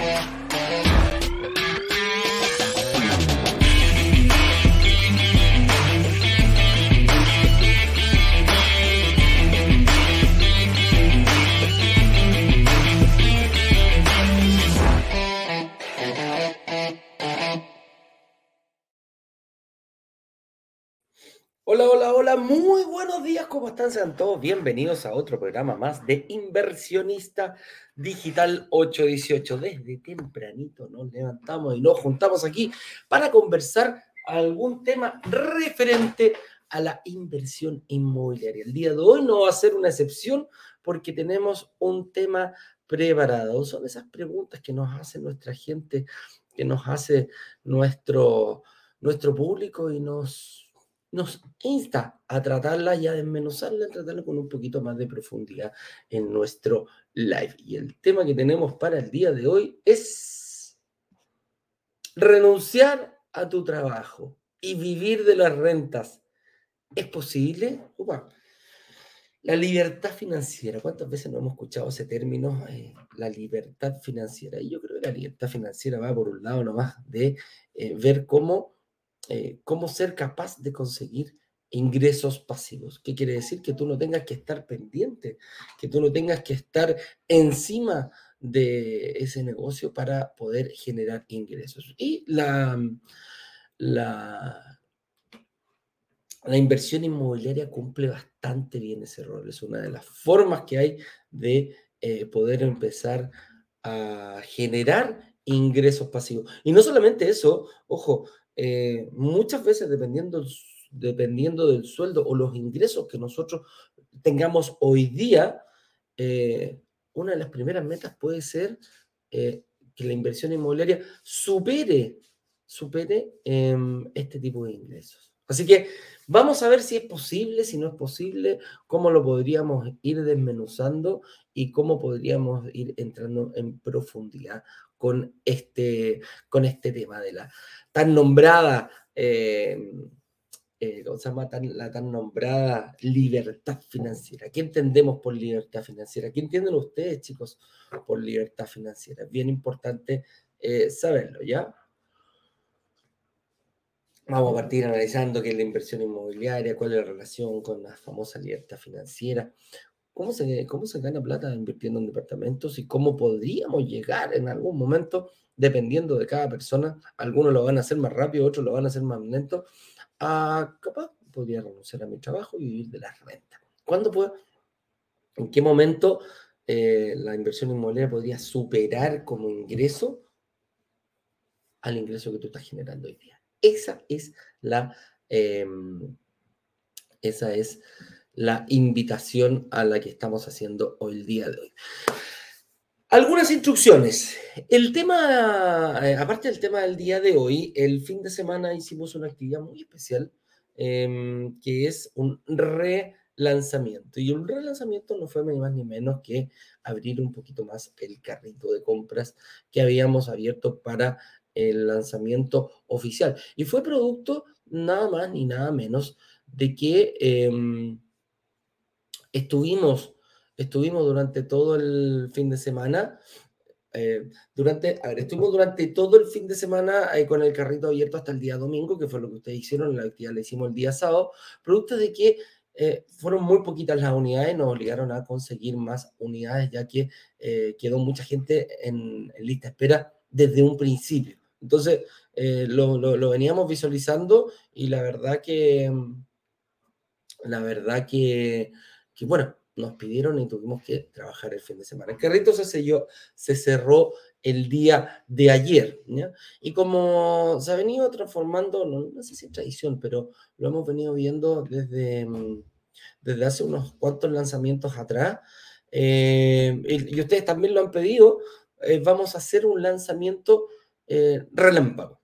Hola, hola, muy buenos días, ¿cómo están? Sean todos bienvenidos a otro programa más de Inversionista Digital 818. Desde tempranito nos levantamos y nos juntamos aquí para conversar algún tema referente a la inversión inmobiliaria. El día de hoy no va a ser una excepción porque tenemos un tema preparado. Son esas preguntas que nos hace nuestra gente, que nos hace nuestro, nuestro público y nos nos insta a tratarla y a desmenuzarla, a tratarla con un poquito más de profundidad en nuestro live. Y el tema que tenemos para el día de hoy es renunciar a tu trabajo y vivir de las rentas. ¿Es posible? La libertad financiera. ¿Cuántas veces no hemos escuchado ese término? Eh, la libertad financiera. Y yo creo que la libertad financiera va por un lado nomás de eh, ver cómo eh, cómo ser capaz de conseguir ingresos pasivos. ¿Qué quiere decir? Que tú no tengas que estar pendiente, que tú no tengas que estar encima de ese negocio para poder generar ingresos. Y la, la, la inversión inmobiliaria cumple bastante bien ese rol. Es una de las formas que hay de eh, poder empezar a generar ingresos pasivos. Y no solamente eso, ojo, eh, muchas veces dependiendo, dependiendo del sueldo o los ingresos que nosotros tengamos hoy día, eh, una de las primeras metas puede ser eh, que la inversión inmobiliaria supere, supere em, este tipo de ingresos. Así que vamos a ver si es posible, si no es posible, cómo lo podríamos ir desmenuzando y cómo podríamos ir entrando en profundidad con este, con este tema de la tan nombrada, eh, eh, ¿cómo se llama? la tan nombrada libertad financiera. ¿Qué entendemos por libertad financiera? ¿Qué entienden ustedes, chicos, por libertad financiera? Bien importante eh, saberlo, ¿ya? Vamos a partir analizando qué es la inversión inmobiliaria, cuál es la relación con la famosa libertad financiera, cómo se, cómo se gana plata invirtiendo en departamentos y cómo podríamos llegar en algún momento, dependiendo de cada persona, algunos lo van a hacer más rápido, otros lo van a hacer más lento, a capaz podría renunciar a mi trabajo y vivir de la renta. ¿Cuándo puedo? ¿En qué momento eh, la inversión inmobiliaria podría superar como ingreso al ingreso que tú estás generando hoy día? Esa es la... Em, esa es la invitación a la que estamos haciendo hoy el día de hoy. Algunas instrucciones. El tema, eh, aparte del tema del día de hoy, el fin de semana hicimos una actividad muy especial em, que es un relanzamiento. Y un relanzamiento no fue ni más ni menos que abrir un poquito más el carrito de compras que habíamos abierto para el lanzamiento oficial. Y fue producto nada más ni nada menos de que... Em, Estuvimos, estuvimos durante todo el fin de semana, eh, durante, estuvimos durante todo el fin de semana eh, con el carrito abierto hasta el día domingo, que fue lo que ustedes hicieron, la actividad la hicimos el día sábado, producto de que eh, fueron muy poquitas las unidades, nos obligaron a conseguir más unidades, ya que quedó mucha gente en, lista de espera desde un principio. Entonces, lo, lo, lo, veníamos visualizando y la verdad que, la verdad que que bueno, nos pidieron y tuvimos que trabajar el fin de semana. El carrito se se cerró el día de ayer, Y como se ha venido transformando, no, sé si es tradición, pero lo hemos venido viendo desde, mm, desde hace unos cuantos lanzamientos atrás, eh, y, ustedes también lo han pedido, eh, vamos a hacer un lanzamiento eh, relámpago.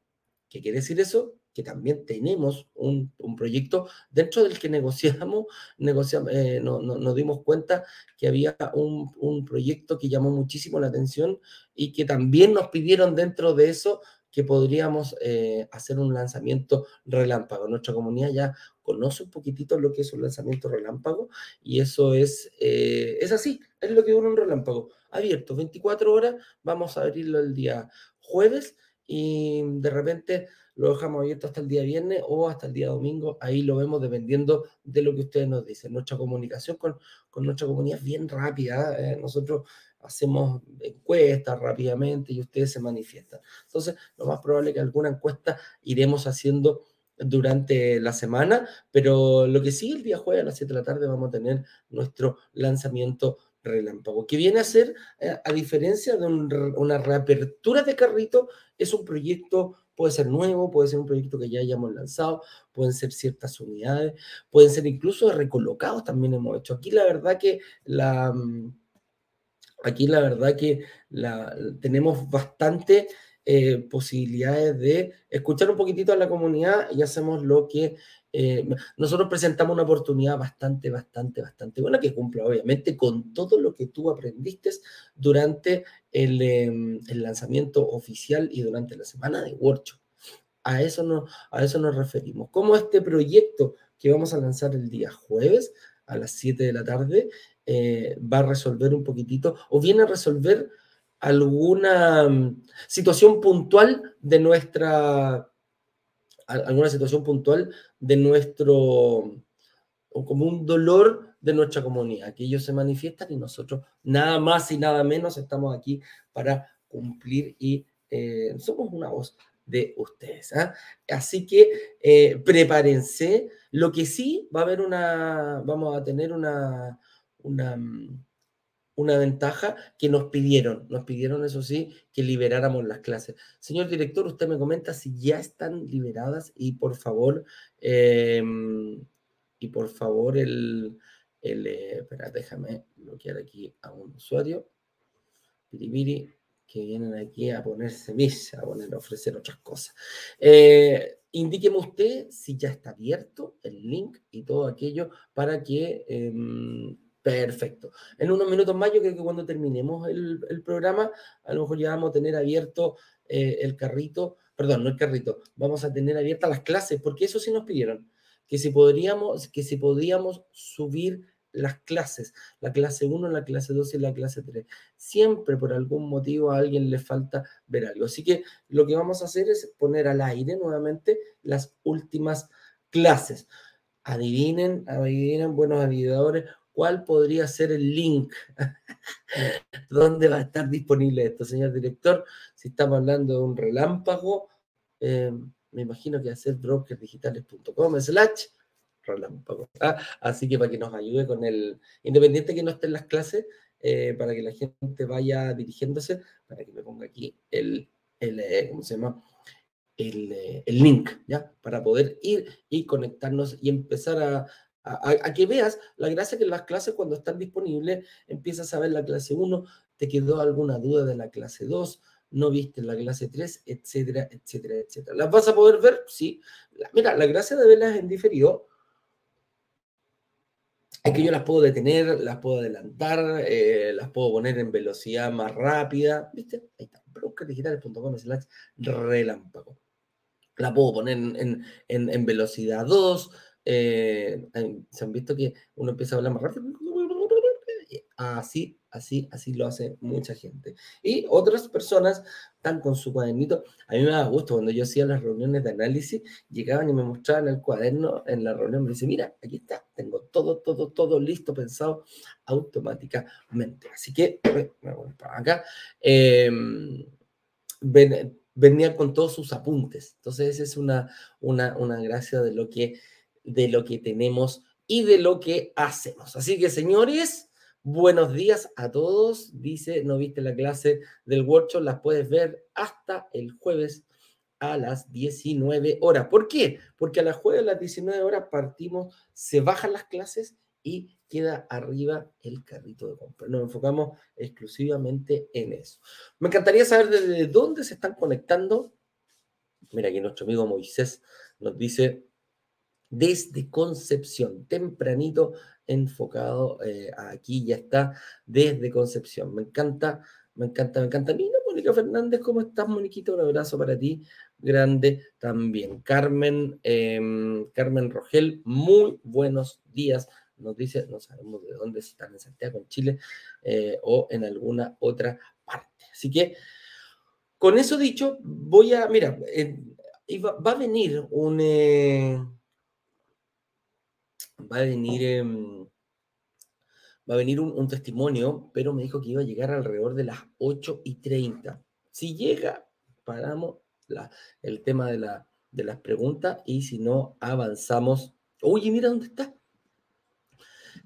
¿Qué quiere decir eso? Que también tenemos un, proyecto dentro del que negociamos, negociamos eh, no, nos dimos cuenta que había un, proyecto que llamó muchísimo la atención y que también nos pidieron dentro de eso que podríamos eh, hacer un lanzamiento relámpago. Nuestra comunidad ya conoce un poquitito lo que es un lanzamiento relámpago y eso es, eh, es así, es lo que dura un relámpago. Abierto, 24 horas, vamos a abrirlo el día jueves y de repente lo dejamos abierto hasta el día viernes o hasta el día domingo, ahí lo vemos dependiendo de lo que ustedes nos dicen. Nuestra comunicación con, con nuestra comunidad es bien rápida, ¿eh? nosotros hacemos encuestas rápidamente y ustedes se manifiestan. Entonces, lo más probable es que alguna encuesta iremos haciendo durante la semana, pero lo que sí, el día jueves a las 7 de la tarde vamos a tener nuestro lanzamiento relámpago, que viene a ser, eh, a diferencia de una reapertura de carrito, es un proyecto, puede ser nuevo, puede ser un proyecto que ya hayamos lanzado, pueden ser ciertas unidades, pueden ser incluso recolocados, también hemos hecho. Aquí la verdad que la... Mm, aquí la verdad que la, tenemos bastante eh, posibilidades de escuchar un poquitito a la comunidad y hacemos lo que eh, nosotros presentamos una oportunidad bastante, bastante, bastante buena que cumple obviamente con todo lo que tú aprendiste durante el, em, el lanzamiento oficial y durante la semana de workshop. A eso, no, a eso nos referimos. Como este proyecto que vamos a lanzar el día jueves a las 7 de la tarde eh, va a resolver un poquitito o viene a resolver alguna mm, situación puntual de nuestra alguna situación puntual de nuestro, o como un dolor de nuestra comunidad, que ellos se manifiestan y nosotros nada más y nada menos estamos aquí para cumplir y eh, somos una voz de ustedes. ¿ah? Así que eh, prepárense. Lo que sí va a haber una, vamos a tener una, una, mm, una ventaja que nos pidieron, nos pidieron eso sí, que liberáramos las clases. Señor director, usted me comenta si ya están liberadas y por favor, em, y por favor el, el eh, espera, déjame bloquear aquí a un usuario, piribiri, que vienen aquí a ponerse mis, a poner, a ofrecer otras cosas. Eh, indíqueme usted si ya está abierto el link y todo aquello para que em, Perfecto. En unos minutos más, yo creo que cuando terminemos el, programa, a lo mejor ya vamos a tener abierto eh, el carrito, perdón, no el carrito, vamos a tener abiertas las clases, porque eso sí nos pidieron, que si podríamos, que si podíamos subir las clases, la clase 1, la clase 2 y la clase 3. Siempre por algún motivo a alguien le falta ver algo. Así que lo que vamos a hacer es poner al aire nuevamente las últimas clases. Adivinen, adivinen, buenos adivinadores, ¿Cuál podría ser el link? ¿Dónde va a estar disponible esto, señor director? Si estamos hablando de un relámpago, eh, me imagino que va a ser brokersdigitales.com slash relámpago. ¿ah? Así que para que nos ayude con el, independiente que no esté en las clases, eh, para que la gente vaya dirigiéndose, para que me ponga aquí el, el eh, ¿cómo se llama? El, el, link, ¿ya? Para poder ir y conectarnos y empezar a, a, que veas la gracia que en las clases cuando están disponibles empiezas a ver la clase 1, te quedó alguna duda de la clase 2, no viste la clase 3, etcétera, etcétera, etcétera. ¿Las vas a poder ver? Sí. mira, la gracia de verlas en diferido es que yo las puedo detener, las puedo adelantar, eh, las puedo poner en velocidad más rápida, ¿viste? Ahí está, brokerdigitales.com slash relámpago. La puedo poner en, en, en velocidad 2, eh, se han visto que uno empieza a hablar más rápido. Así, así, así lo hace mucha gente. Y otras personas están con su cuadernito. A mí me da gusto cuando yo hacía las reuniones de análisis, llegaban y me mostraban el cuaderno en la reunión. Me dicen, mira, aquí está, tengo todo, todo, todo listo, pensado automáticamente. Así que, me voy para acá. Eh, venía con todos sus apuntes. Entonces, esa es una, una, una gracia de lo que de lo que tenemos y de lo que hacemos. Así que, señores, buenos días a todos. Dice, no viste la clase del workshop, las puedes ver hasta el jueves a las 19 horas. ¿Por qué? Porque a las jueves a las 19 horas partimos, se bajan las clases y queda arriba el carrito de compra. Nos enfocamos exclusivamente en eso. Me encantaría saber desde dónde se están conectando. Mira, aquí nuestro amigo Moisés nos dice, desde Concepción, tempranito enfocado eh, aquí, ya está desde Concepción. Me encanta, me encanta, me encanta. Mira, Mónica Fernández, ¿cómo estás, Moniquita? Un abrazo para ti. grande también. Carmen, em, Carmen Rogel, muy buenos días. Nos dice, no sabemos de dónde están, en Santiago, en Chile, eh, o en alguna otra parte. Así que, con eso dicho, voy a, mira, va, a venir un, eh, va a venir, em, va a venir un, testimonio, pero me dijo que iba a llegar alrededor de las 8 y 30. Si llega, paramos el tema de, la, de las preguntas y si no, avanzamos. Oye, mira dónde está.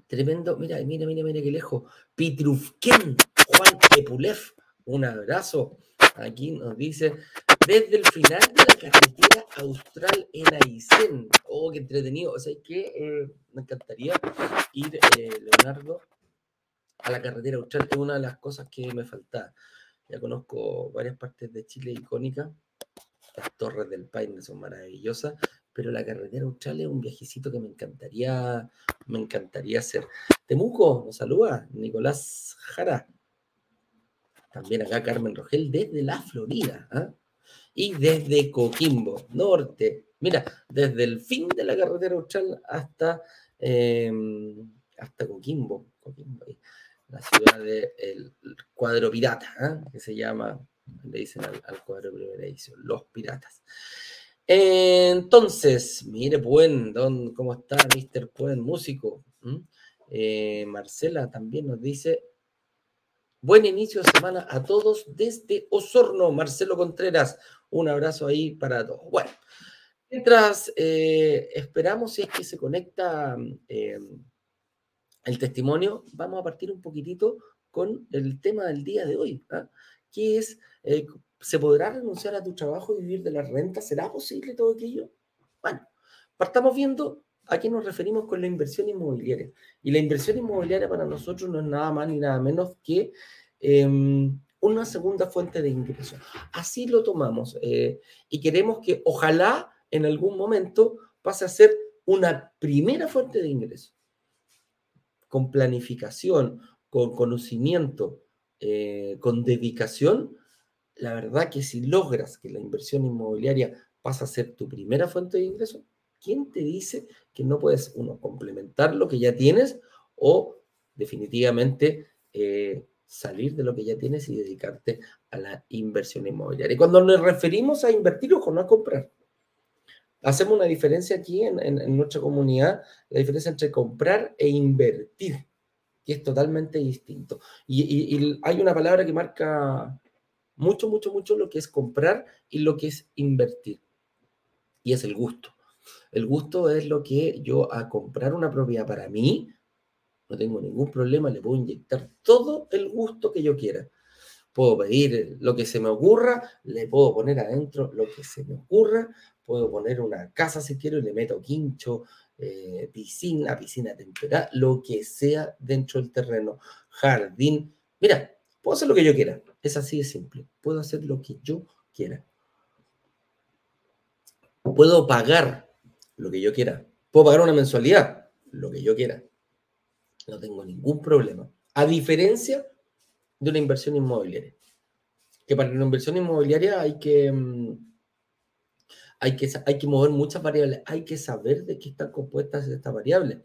Tremendo, mira, mira, mira, mira qué lejos. Pitrufken, Juan Epulev, un abrazo. Aquí nos dice, desde el final de la carretera austral en Aysén. Oh, qué entretenido. O sea, que eh, me encantaría ir, eh, Leonardo, a la carretera austral. Es una de las cosas que me falta. Ya conozco varias partes de Chile icónicas. Las torres del Paine son maravillosas, pero la carretera austral es un viajecito que me encantaría, me encantaría hacer. Temuco, nos saluda Nicolás Jara. También acá Carmen Rogel desde la Florida. ¿ah? Y desde Coquimbo, norte. Mira, desde el fin de la carretera austral hasta, em, hasta Coquimbo, la ciudad del cuadro pirata, ¿ah? que se llama, le dicen al, cuadro primera edición, los piratas. Entonces, mire, Puen, ¿cómo está Mr. Puen, músico? ¿Mm? Eh, Marcela también nos dice, buen inicio de semana a todos desde Osorno, Marcelo Contreras, un abrazo ahí para todos. Bueno, mientras eh, esperamos si es que se conecta eh, el testimonio, vamos a partir un poquitito con el tema del día de hoy, ¿ah? que es ¿Se podrá renunciar a tu trabajo y vivir de la renta? ¿Será posible todo aquello? Bueno, partamos viendo a qué nos referimos con la inversión inmobiliaria. Y la inversión inmobiliaria para nosotros no es nada más ni nada menos que em, una segunda fuente de ingreso. Así lo tomamos eh, y queremos que ojalá en algún momento pase a ser una primera fuente de ingreso. Con planificación, con conocimiento, eh, con dedicación, la verdad que si logras que la inversión inmobiliaria pase a ser tu primera fuente de ingreso, ¿quién te dice que no puedes, uno, complementar lo que ya tienes o definitivamente eh, salir de lo que ya tienes y dedicarte a la inversión inmobiliaria? Y cuando nos referimos a invertir, ojo, no a comprar. Hacemos una diferencia aquí en, nuestra comunidad, la diferencia entre comprar e invertir, que es totalmente distinto. y hay una palabra que marca mucho, mucho, mucho lo que es comprar y lo que es invertir. Y es el gusto. El gusto es lo que yo a comprar una propiedad para mí, no tengo ningún problema, le puedo inyectar todo el gusto que yo quiera. Puedo pedir lo que se me ocurra, le puedo poner adentro lo que se me ocurra, puedo poner una casa si quiero y le meto quincho, eh, piscina, piscina temperada, lo que sea dentro del terreno, jardín. Mira, puedo hacer lo que yo quiera. Es así de simple. Puedo hacer lo que yo quiera. Puedo pagar lo que yo quiera. Puedo pagar una mensualidad, lo que yo quiera. No tengo ningún problema. A diferencia de una inversión inmobiliaria. Que para una inversión inmobiliaria hay que, mm, hay que, hay que mover muchas variables. Hay que saber de qué están compuestas estas variables.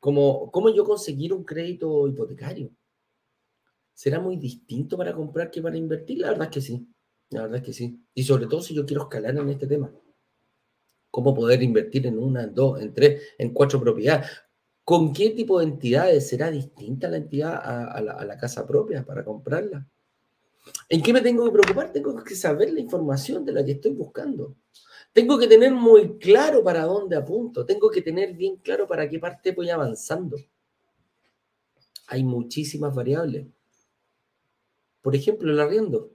Como, ¿Cómo yo conseguir un crédito hipotecario? ¿Será muy distinto para comprar que para invertir? La verdad es que sí. La verdad es que sí. Y sobre todo si yo quiero escalar en este tema. ¿Cómo poder invertir en una, en dos, en tres, en cuatro propiedades? ¿Con qué tipo de entidades será distinta la entidad a, la, la casa propia para comprarla? ¿En qué me tengo que preocupar? Tengo que saber la información de la que estoy buscando. Tengo que tener muy claro para dónde apunto. Tengo que tener bien claro para qué parte voy avanzando. Hay muchísimas variables. Por ejemplo, el arriendo.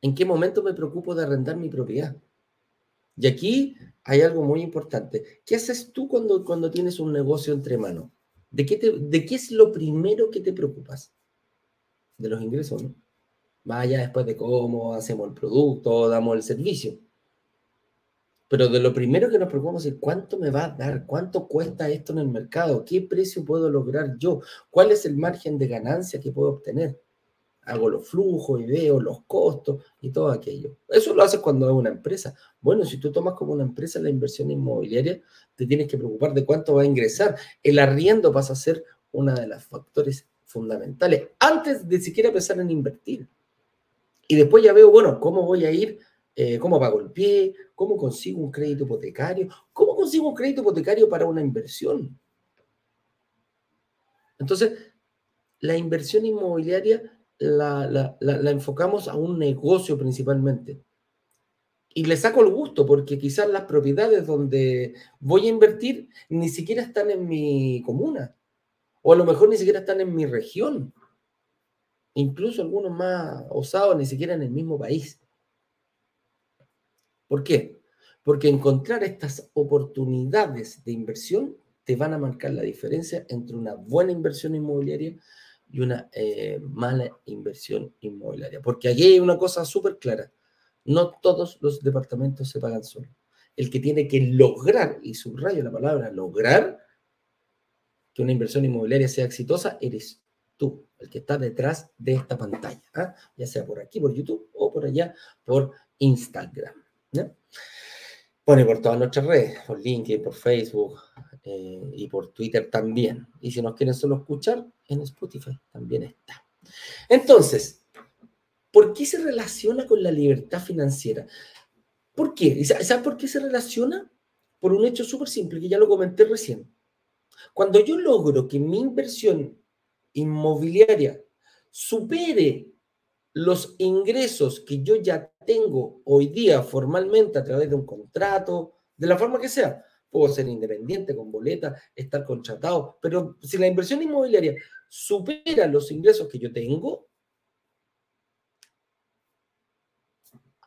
¿En qué momento me preocupo de arrendar mi propiedad? Y aquí hay algo muy importante. ¿Qué haces tú cuando, cuando tienes un negocio entre manos? ¿De qué, ¿De qué es lo primero que te preocupas? De los ingresos, ¿no? Vaya después de cómo hacemos el producto, damos el servicio. Pero de lo primero que nos preocupamos es cuánto me va a dar, cuánto cuesta esto en el mercado, qué precio puedo lograr yo, cuál es el margen de ganancia que puedo obtener. Hago los flujos y veo los costos y todo aquello. Eso lo haces cuando es una empresa. Bueno, si tú tomas como una empresa la inversión inmobiliaria, te tienes que preocupar de cuánto va a ingresar. El arriendo pasa a ser uno de los factores fundamentales antes de siquiera pensar en invertir. Y después ya veo, bueno, cómo voy a ir, eh, cómo pago el pie, cómo consigo un crédito hipotecario, cómo consigo un crédito hipotecario para una inversión. Entonces, la inversión inmobiliaria la, enfocamos a un negocio principalmente. Y le saco el gusto porque quizás las propiedades donde voy a invertir ni siquiera están en mi comuna. O a lo mejor ni siquiera están en mi región. Incluso algunos más osados ni siquiera en el mismo país. ¿Por qué? Porque encontrar estas oportunidades de inversión te van a marcar la diferencia entre una buena inversión inmobiliaria y una eh, mala inversión inmobiliaria. Porque aquí hay una cosa súper clara. No todos los departamentos se pagan solos. El que tiene que lograr, y subrayo la palabra lograr, que una inversión inmobiliaria sea exitosa, eres tú, el que está detrás de esta pantalla, ¿ah? ya sea por aquí, por YouTube, o por allá, por Instagram. Bueno, por todas nuestras redes, por LinkedIn, por Facebook eh, y por Twitter también. Y si nos quieren solo escuchar, en Spotify también está. Entonces, ¿por qué se relaciona con la libertad financiera? ¿Por qué? ¿Sabes por qué se relaciona? Por un hecho súper simple que ya lo comenté recién. Cuando yo logro que mi inversión inmobiliaria supere los ingresos que yo ya tengo hoy día formalmente a través de un contrato, de la forma que sea, puedo ser independiente, con boleta, estar contratado, pero si la inversión inmobiliaria supera los ingresos que yo tengo,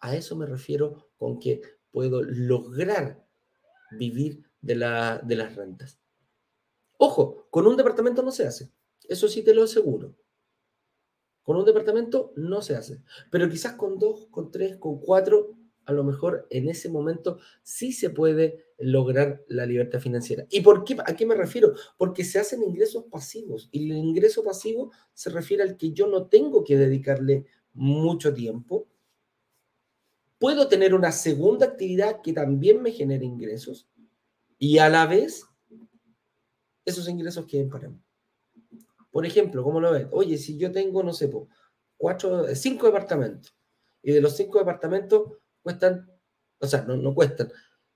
a eso me refiero con que puedo lograr vivir de, la, de las rentas. Ojo, con un departamento no se hace, eso sí te lo aseguro. Con un departamento no se hace, pero quizás con dos, con tres, con cuatro, a lo mejor en ese momento sí se puede lograr la libertad financiera. ¿Y por qué? ¿A qué me refiero? Porque se hacen ingresos pasivos y el ingreso pasivo se refiere al que yo no tengo que dedicarle mucho tiempo. Puedo tener una segunda actividad que también me genere ingresos y a la vez esos ingresos queden para mí. Por ejemplo, ¿cómo lo ves? Oye, si yo tengo, no sé, cuatro, cinco departamentos, y de los cinco departamentos cuestan, o sea, no, no cuestan,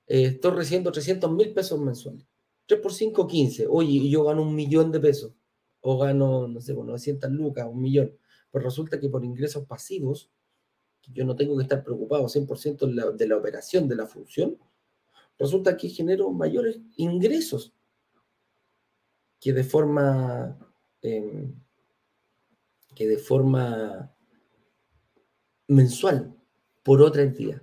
eh, estoy recibiendo 300 mil pesos mensuales. 3 por 5, 15. Oye, yo gano un millón de pesos, o gano, no sé, 900 lucas, un millón. Pues resulta que por ingresos pasivos, yo no tengo que estar preocupado 100% de la operación, de la función, resulta que genero mayores ingresos que de forma Em, que de forma mensual por otra entidad.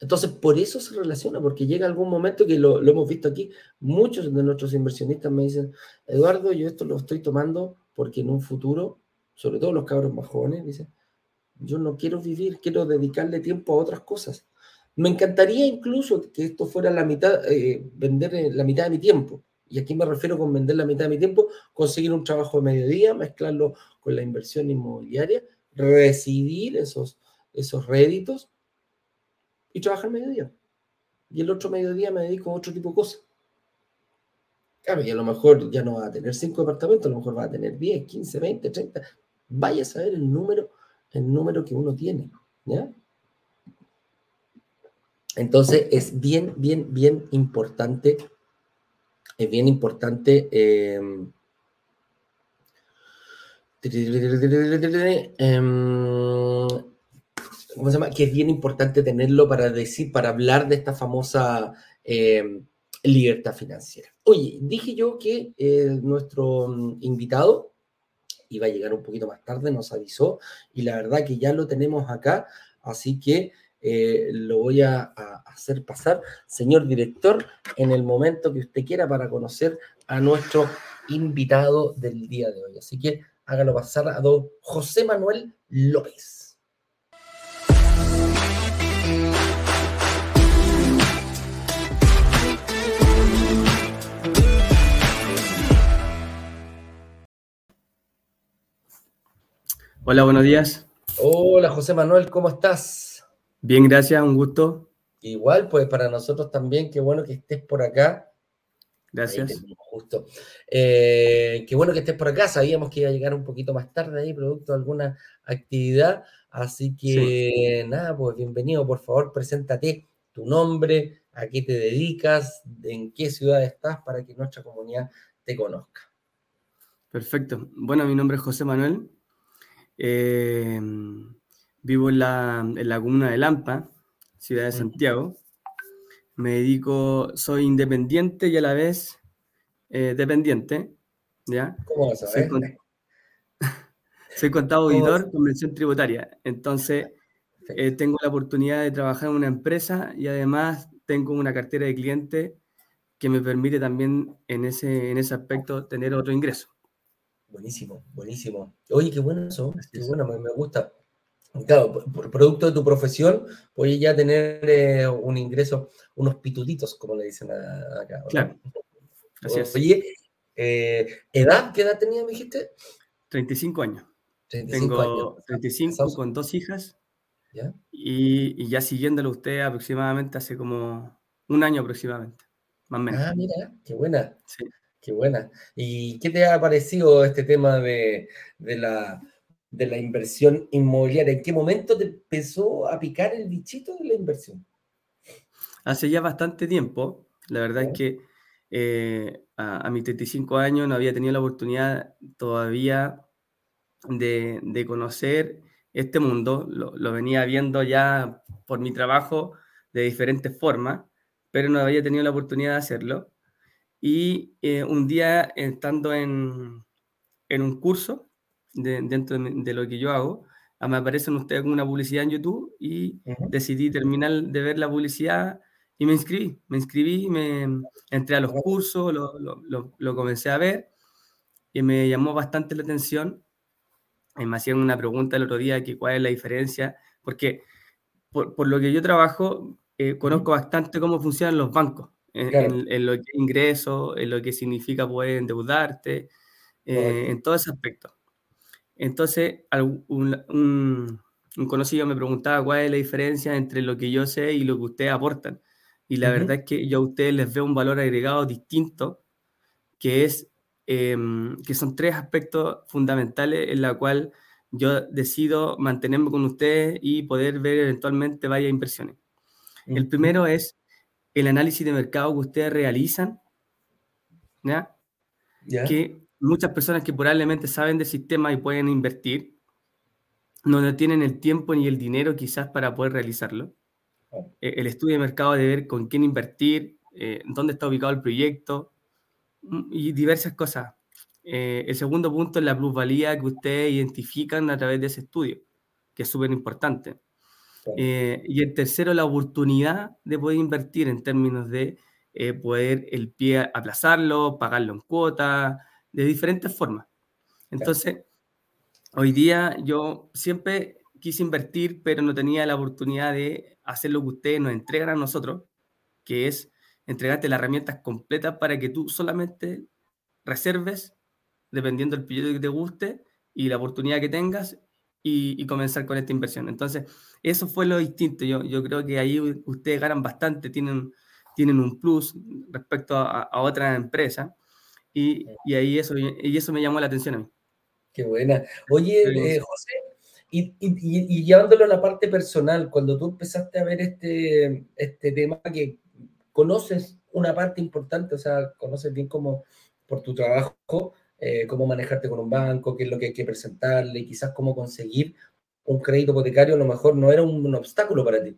Entonces, por eso se relaciona, porque llega algún momento que lo, hemos visto aquí, muchos de nuestros inversionistas me dicen, Eduardo, yo esto lo estoy tomando porque en un futuro, sobre todo los cabros más jóvenes, dicen, yo no quiero vivir, quiero dedicarle tiempo a otras cosas. Me encantaría incluso que esto fuera la mitad, eh, vender eh, la mitad de mi tiempo y aquí me refiero con vender la mitad de mi tiempo, conseguir un trabajo de mediodía, mezclarlo con la inversión inmobiliaria, recibir esos, esos réditos y trabajar mediodía. Y el otro mediodía me dedico a otro tipo de cosas. Claro, y a lo mejor ya no va a tener cinco departamentos, a lo mejor va a tener 10, 15, 20, 30. Vaya a saber el número, el número que uno tiene. ¿ya? Entonces es bien, bien, bien importante es bien importante. Em, em, ¿Cómo se llama? Que es bien importante tenerlo para decir, para hablar de esta famosa em, libertad financiera. Oye, dije yo que eh, nuestro mm, invitado iba a llegar un poquito más tarde, nos avisó, y la verdad que ya lo tenemos acá, así que eh, lo voy a, hacer pasar, señor director, en el momento que usted quiera para conocer a nuestro invitado del día de hoy. Así que hágalo pasar a don José Manuel López. Hola, buenos días. Hola, José Manuel, ¿cómo estás? Bien, gracias, un gusto. Igual, pues para nosotros también, qué bueno que estés por acá. Gracias. Justo. Eh, qué bueno que estés por acá. Sabíamos que iba a llegar un poquito más tarde ahí, producto de alguna actividad. Así que nada, pues bienvenido. Por favor, preséntate tu nombre, a qué te dedicas, en qué ciudad estás para que nuestra comunidad te conozca. Perfecto. Bueno, mi nombre es José Manuel. Eh, vivo en la, en la comuna de Lampa, ciudad de Santiago. Me dedico, soy independiente y a la vez eh, dependiente. ¿ya? ¿Cómo vas a? Soy, soy contado auditor, convención tributaria. Entonces, eh, tengo la oportunidad de trabajar en una empresa y además tengo una cartera de clientes que me permite también en ese, en ese aspecto tener otro ingreso. Buenísimo, buenísimo. Oye, qué bueno eso, qué bueno, me, me gusta. Claro, por producto de tu profesión, puedes ya tener eh, un ingreso, unos pitulitos, como le dicen acá. Claro. Así es. Oye, eh, ¿edad? ¿Qué edad tenía, me dijiste? 35 años. 35 Tengo años. 35 con dos hijas. ¿Ya? Y, y, ya siguiéndolo usted aproximadamente hace como un año aproximadamente, más o menos. Ah, mira, qué buena. Sí. Qué buena. ¿Y qué te ha parecido este tema de, de la de la inversión inmobiliaria. ¿En qué momento te empezó a picar el bichito de la inversión? Hace ya bastante tiempo. La verdad es que eh, a, mis 35 años no había tenido la oportunidad todavía de, conocer este mundo. Lo, venía viendo ya por mi trabajo de diferentes formas, pero no había tenido la oportunidad de hacerlo. Y eh, un día, estando en, en un curso, dentro de, lo que yo hago, me aparecen ustedes con una publicidad en YouTube y decidí terminar de ver la publicidad y me inscribí. Me inscribí, me entré a los cursos, lo, lo, lo, comencé a ver y me llamó bastante la atención. Y me hacían una pregunta el otro día, que cuál es la diferencia, porque por, por lo que yo trabajo, eh, conozco bastante cómo funcionan los bancos, en, lo que ingreso, en lo que significa poder endeudarte, eh, en todo ese aspecto. Entonces, un, conocido me preguntaba cuál es la diferencia entre lo que yo sé y lo que ustedes aportan. Y la verdad es que yo a ustedes les veo un valor agregado distinto, que es em, que son tres aspectos fundamentales en la cual yo decido mantenerme con ustedes y poder ver eventualmente varias impresiones. El primero es el análisis de mercado que ustedes realizan, ¿ya? que muchas personas que probablemente saben del sistema y pueden invertir, no, tienen el tiempo ni el dinero quizás para poder realizarlo. Oh. El estudio de mercado de ver con quién invertir, eh, dónde está ubicado el proyecto mm, y diversas cosas. Eh, el segundo punto es la plusvalía que ustedes identifican a través de ese estudio, que es súper importante. Y el tercero, la oportunidad de poder invertir en términos de poder el pie aplazarlo, pagarlo en cuotas, de diferentes formas. Entonces, hoy día yo siempre quise invertir, pero no tenía la oportunidad de hacer lo que ustedes nos entregan a nosotros, que es entregarte las herramientas completas para que tú solamente reserves, dependiendo del proyecto que te guste y la oportunidad que tengas, y, comenzar con esta inversión. Entonces, eso fue lo distinto. Yo, yo creo que ahí ustedes ganan bastante, tienen, tienen un plus respecto a, a otras empresas. Y, y, ahí eso, y eso me llamó la atención a mí. Qué buena. Oye, eh, José, y, y, y, llevándolo a la parte personal, cuando tú empezaste a ver este, este tema que conoces una parte importante, o sea, conoces bien cómo por tu trabajo, eh, cómo manejarte con un banco, qué es lo que hay que presentarle, quizás cómo conseguir un crédito hipotecario, a lo mejor no era un, obstáculo para ti,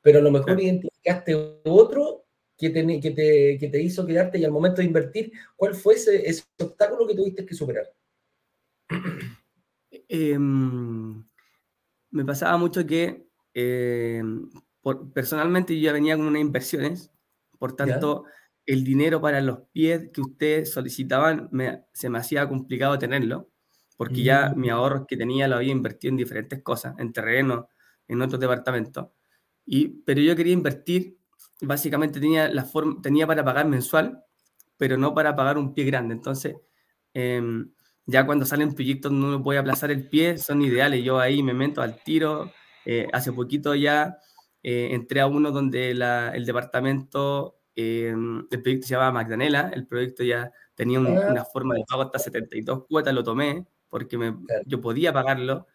pero a lo mejor identificaste otro que te, que, te, que te, hizo quedarte y al momento de invertir, ¿cuál fue ese, ese obstáculo que tuviste que superar? Em, me pasaba mucho que em, personalmente yo ya venía con unas inversiones, por tanto, el dinero para los pies que ustedes solicitaban me, se me hacía complicado tenerlo, porque ya mi mm. ahorro que tenía lo había invertido en diferentes cosas, en terreno, en otros departamentos. Y, pero yo quería invertir básicamente tenía, la forma, tenía para pagar mensual, pero no para pagar un pie grande. Entonces, em, ya cuando salen proyectos no uno puede aplazar el pie, son ideales. Yo ahí me meto al tiro. Eh, hace poquito ya eh, entré a uno donde el departamento, el proyecto se llamaba Magdalena, el proyecto ya tenía ah. una forma de pago hasta 72 cuotas, lo tomé porque yo podía pagarlo,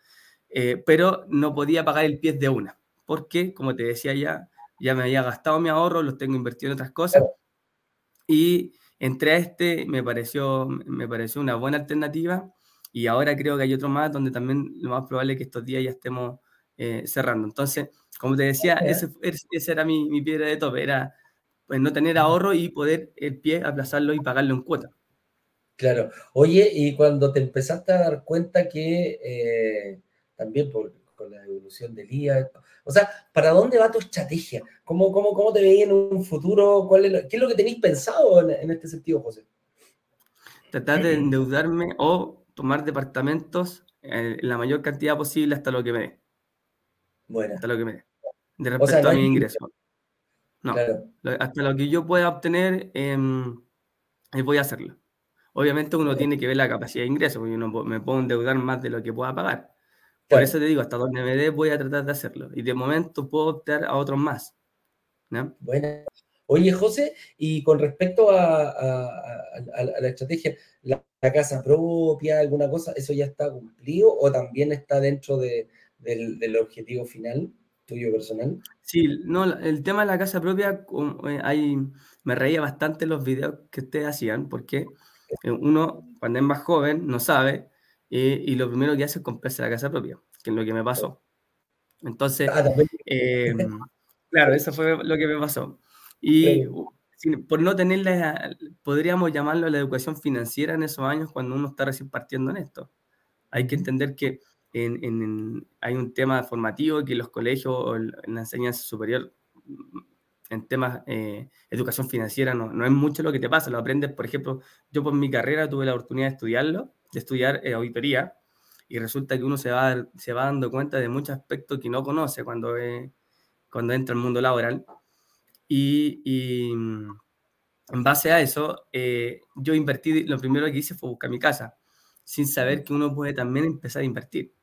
pero no podía pagar el pie de una, porque, como te decía ya, ya me había gastado mi ahorro, los tengo invertido en otras cosas. Y entré a este, me pareció, me pareció una buena alternativa. Y ahora creo que hay otro más donde también lo más probable es que estos días ya estemos eh, cerrando. Entonces, como te decía, ese, ese era mi, mi, piedra de tope, era pues, no tener ahorro y poder el pie aplazarlo y pagarlo en cuota. Claro. Oye, y cuando te empezaste a dar cuenta que eh, también por, con la evolución del IA. O sea, ¿para dónde va tu estrategia? ¿Cómo, cómo, cómo te veis en un futuro? ¿Cuál es ¿Qué es lo que tenéis pensado en, este sentido, José? Tratar de endeudarme o tomar departamentos en la mayor cantidad posible hasta lo que me dé. Bueno. Hasta lo que me dé. De respecto a mi ingreso. No, hasta lo que yo pueda obtener, eh, voy a hacerlo. Obviamente uno tiene que ver la capacidad de ingreso, porque uno me puedo endeudar más de lo que pueda pagar. Por eso te digo, hasta donde me dé voy a tratar de hacerlo. Y de momento puedo optar a otros más. Bueno. Oye, José, y con respecto a, la estrategia, la, casa propia, alguna cosa, ¿eso ya está cumplido o también está dentro del, objetivo final tuyo personal? Sí, no, el tema de la casa propia, hay, eh, me reía bastante los videos que ustedes hacían, porque eh, uno, cuando es más joven, no sabe y lo primero que hace es comprarse la casa propia, que es lo que me pasó. Entonces, ah, eh, claro, eso fue lo que me pasó. Y por no tener la, podríamos llamarlo la educación financiera en esos años cuando uno está recién partiendo en esto. Hay que entender que en, hay un tema formativo que los colegios o en la enseñanza superior en temas de eh, educación financiera no, no es mucho lo que te pasa, lo aprendes, por ejemplo, yo por mi carrera tuve la oportunidad de estudiarlo de estudiar eh, auditoría y resulta que uno se va, se va dando cuenta de muchos aspectos que no conoce cuando, cuando entra al mundo laboral. Y, y mm, en base a eso, eh, yo invertí, lo primero que hice fue buscar mi casa, sin saber que uno puede también empezar a invertir.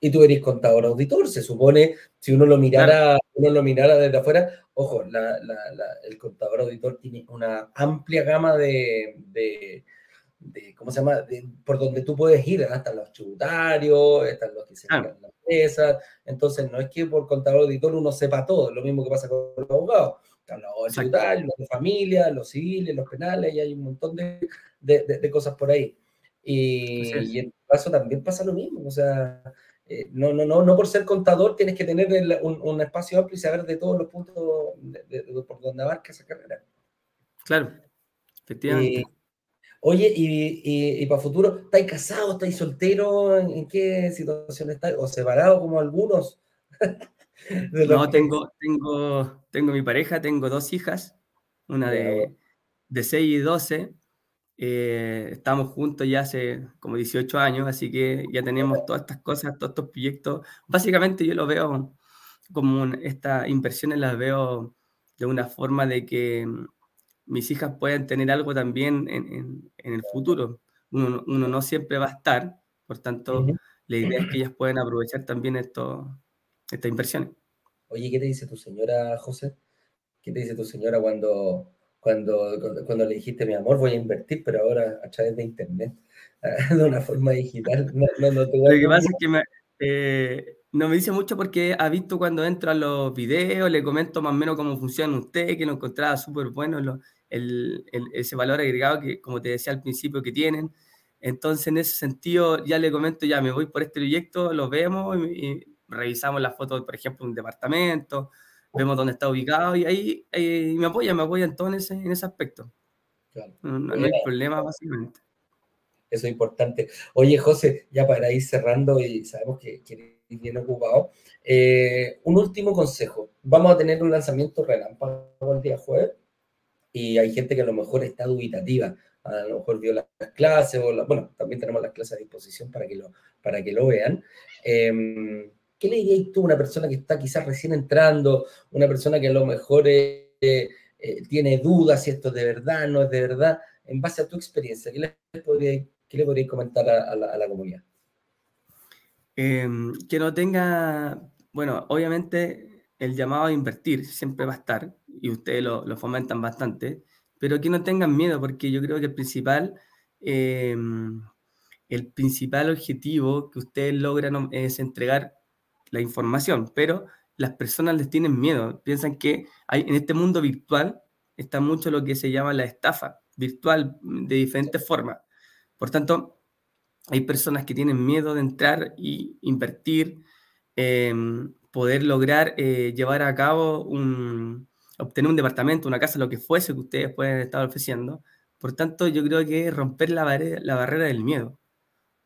Y, tú eres contador auditor, se supone, si uno lo mirara, uno lo mirara desde afuera, ojo, la, la, el contador auditor tiene una amplia gama de, ¿cómo se llama? por donde tú puedes ir, hasta los tributarios, están los que se ah. las empresas. Entonces, no es que por contador auditor uno sepa todo, lo mismo que pasa con los abogados. Están los tributarios, los de familia, los civiles, los penales, y hay un montón de, de, cosas por ahí. Y, tu caso también pasa lo mismo, o sea, eh, no, no, no, no por ser contador tienes que tener un, un, espacio amplio y saber de todos los puntos por donde abarca esa carrera. Claro, efectivamente. Oye, y, y, para futuro, ¿estáis casados, estáis solteros? ¿En, qué situación estáis? ¿O separados como algunos? no, tengo, tengo, tengo mi pareja, tengo dos hijas, una de, de 6 y 12. Eh, estamos juntos ya hace como 18 años, así que ya tenemos todas estas cosas, todos estos proyectos. Básicamente yo lo veo como estas inversiones las veo de una forma de que mis hijas pueden tener algo también en, el futuro. Uno, no siempre va a estar, por tanto, la idea es que ellas pueden aprovechar también esto, estas inversiones. Oye, ¿qué te dice tu señora, José? ¿Qué te dice tu señora cuando, cuando, cuando, le dijiste, mi amor, voy a invertir, pero ahora a través de Internet, de una forma digital? No, no, Lo que pasa es que me, eh, no me dice mucho porque ha visto cuando entro a los videos, le comento más o menos cómo funciona usted, que lo encontraba súper bueno el, ese valor agregado que, como te decía al principio, que tienen. Entonces, en ese sentido, ya le comento, ya me voy por este proyecto, lo vemos y, revisamos las fotos, por ejemplo, de un departamento, vemos dónde está ubicado y ahí, me apoya, me apoya en todo en ese, en ese aspecto. No, hay problema, básicamente. Eso es importante. Oye, José, ya para ir cerrando y sabemos que, que bien ocupado, eh, un último consejo. Vamos a tener un lanzamiento relámpago el día jueves y hay gente que a lo mejor está dubitativa, a lo mejor vio las clases, o bueno, también tenemos las clases a disposición para que lo, para que lo vean. Em, ¿Qué le dirías tú a una persona que está quizás recién entrando, una persona que a lo mejor eh, eh, tiene dudas si esto es de verdad, no es de verdad? en base a tu experiencia, ¿qué le podrías, qué comentar a, la, comunidad? Em, que no tenga, bueno, obviamente el llamado a invertir siempre va a estar y ustedes lo, fomentan bastante, pero que no tengan miedo porque yo creo que el principal, em, el principal objetivo que ustedes logran es entregar la información, pero las personas les tienen miedo, piensan que hay, en este mundo virtual está mucho lo que se llama la estafa virtual de diferentes formas. Por tanto, hay personas que tienen miedo de entrar y invertir, em, poder lograr eh, llevar a cabo un, obtener un departamento, una casa, lo que fuese que ustedes pueden estar ofreciendo. Por tanto, yo creo que romper la, barrera, la barrera del miedo.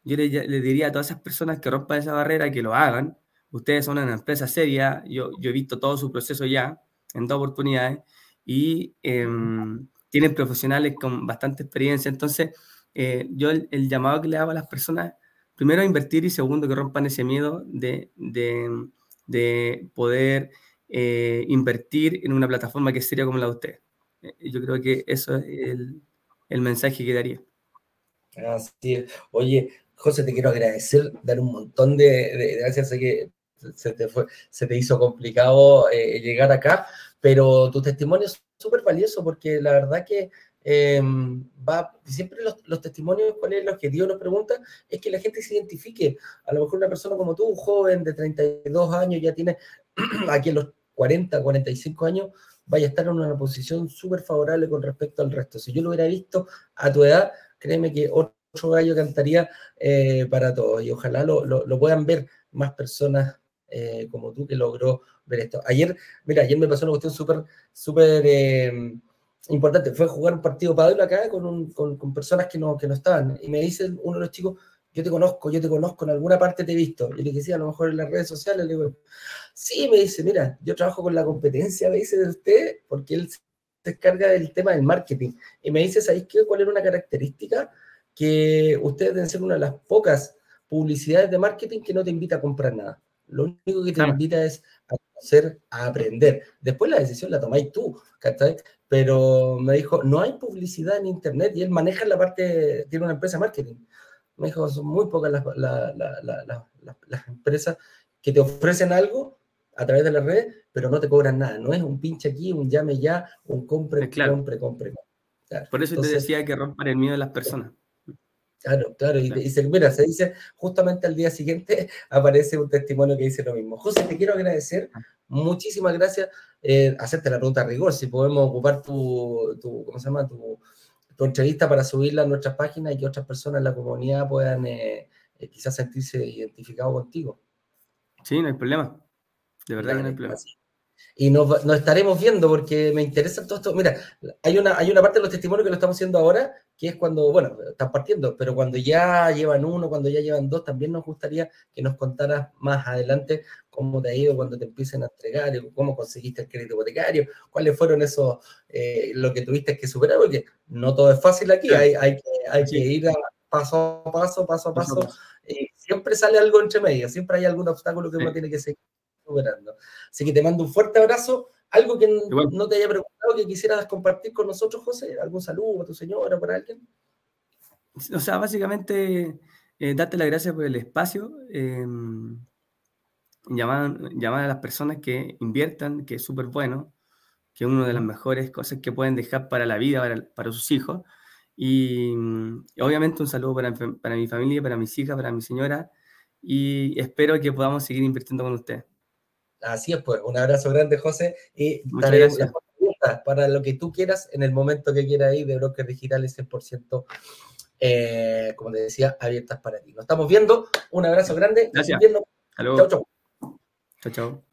Yo le, diría a todas esas personas que rompan esa barrera que lo hagan. Ustedes son una empresa seria, yo, he visto todo su proceso ya en dos oportunidades y em, tienen profesionales con bastante experiencia. Entonces, eh, yo el, llamado que le hago a las personas, primero a invertir y segundo que rompan ese miedo de, de, poder eh, invertir en una plataforma que sería como la de usted. Eh, yo creo que eso es el, el mensaje que daría. Así es. Oye, José, te quiero agradecer, dar un montón de, de gracias. Sé que se te, fue, se te hizo complicado llegar acá, pero tu testimonio es súper valioso porque la verdad que em, va, siempre los, testimonios, cuál es lo que Dios nos pregunta, es que la gente se identifique. A lo mejor una persona como tú, un joven de 32 años, ya tiene aquí en los 40, 45 años, vaya a estar en una posición súper favorable con respecto al resto. Si yo lo hubiera visto a tu edad, créeme que otro gallo cantaría eh, para todos y ojalá lo, lo, puedan ver más personas eh, como tú que logró ver esto. Ayer, mira, ayer me pasó una cuestión súper, súper eh, importante. Fue jugar un partido padre acá con, con, con, personas que no, que no estaban. Y me dice uno de los chicos, yo te conozco, yo te conozco, en alguna parte te he visto. Y le decía, a lo mejor en las redes sociales, le digo, sí, me dice, mira, yo trabajo con la competencia, me dice de usted, porque él se encarga del tema del marketing. Y me dice, ¿sabéis qué? ¿Cuál era una característica? Que ustedes deben ser una de las pocas publicidades de marketing que no te invita a comprar nada. Lo único que te invita es a hacer, a aprender. Después la decisión la tomáis tú, ¿cachai? Pero me dijo, no hay publicidad en Internet y él maneja la parte, tiene una empresa de marketing. Me dijo, son muy pocas las, las empresas que te ofrecen algo a través de la red, pero no te cobran nada. No es un pinche aquí, un llame ya, un compre, compre, compre. Por eso te decía que romper el miedo de las personas. Claro, claro, y, se, mira, se dice, justamente al día siguiente aparece un testimonio que dice lo mismo. José, te quiero agradecer, ah. muchísimas gracias, eh, hacerte la pregunta a rigor, si podemos ocupar tu, tu ¿cómo se llama? Tu, tu, entrevista para subirla a nuestras páginas y que otras personas en la comunidad puedan eh, eh, quizás sentirse identificados contigo. Sí, no hay problema, de verdad que no hay problema y nos, estaremos viendo porque me interesa todo esto. Mira, hay una, hay una parte de los testimonios que lo estamos haciendo ahora, que es cuando, bueno, están partiendo, pero cuando ya llevan uno, cuando ya llevan dos, también nos gustaría que nos contaras más adelante cómo te ha ido cuando te empiecen a entregar, cómo conseguiste el crédito hipotecario, cuáles fueron esos, eh, lo que tuviste que superar, porque no todo es fácil aquí, hay, hay, que, hay que ir paso a paso, paso a paso, siempre sale algo entre medio, siempre hay algún obstáculo que uno tiene que seguir Así que te mando un fuerte abrazo. Algo que no te haya preguntado que quisieras compartir con nosotros, José, algún saludo a tu señora, para alguien. O sea, básicamente, eh, darte las gracias por el espacio. Em, llamar, llamar a las personas que inviertan, que es súper bueno, que es una de las mejores cosas que pueden dejar para la vida, para, sus hijos. Y, obviamente un saludo para, para, mi familia, para mis hijas, para mi señora. Y espero que podamos seguir invirtiendo con usted. Así es, pues, un abrazo grande, José, y daré para lo que tú quieras en el momento que quieras ir de brokers digitales 100%, eh, como te decía, abiertas para ti. Nos estamos viendo, un abrazo grande. Gracias. Chao, chao. Chao, chao.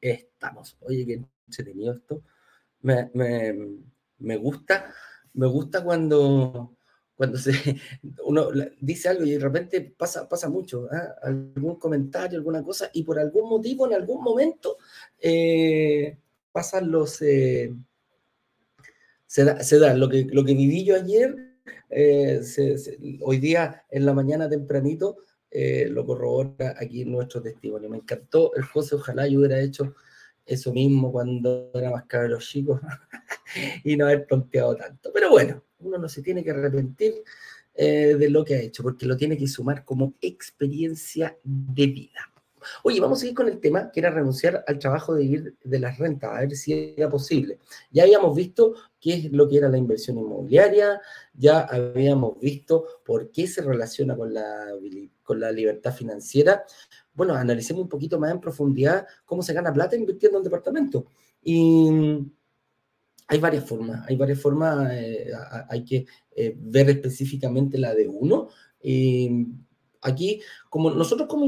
Estamos. Oye, qué entretenido esto. Me, me, gusta, me gusta cuando, cuando se, uno dice algo y de repente pasa, pasa mucho, ¿ah? algún comentario, alguna cosa, y por algún motivo, en algún momento, eh, pasan los... Eh, se da, se da. Lo, que, lo que viví yo ayer Eh, hoy día, en la mañana tempranito, eh, lo corrobora aquí nuestro testimonio. Me encantó el José, ojalá yo hubiera hecho eso mismo cuando era más caro los chicos y no haber tonteado tanto. Pero bueno, uno no se tiene que arrepentir eh, de lo que ha hecho, porque lo tiene que sumar como experiencia de vida. Oye, vamos a seguir con el tema, que era renunciar al trabajo de vivir de las rentas, a ver si era posible. Ya habíamos visto qué es lo que era la inversión inmobiliaria, ya habíamos visto por qué se relaciona con la, con la libertad financiera. Bueno, analicemos un poquito más en profundidad cómo se gana plata invirtiendo en departamento. Y hay varias formas, hay varias formas, eh, hay que eh, ver específicamente la de uno. aquí, como nosotros como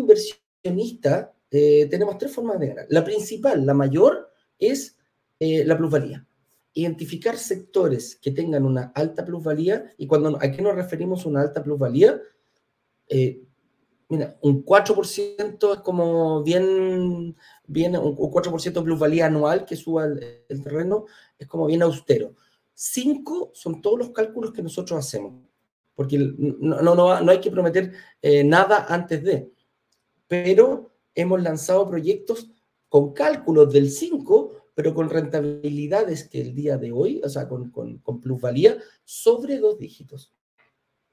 inversionistas eh, tenemos tres formas de ganar. La principal, la mayor, es la plusvalía. Identificar sectores que tengan una alta plusvalía, y cuando a qué nos referimos una alta plusvalía, mira, un 4% es como bien, bien un 4% de plusvalía anual que suba el, terreno, es como bien austero. 5 son todos los cálculos que nosotros hacemos, porque no, no, no, hay que prometer eh, nada antes de, pero hemos lanzado proyectos con cálculos del 5, pero con rentabilidades que el día de hoy, o sea, con, con, plusvalía sobre dos dígitos.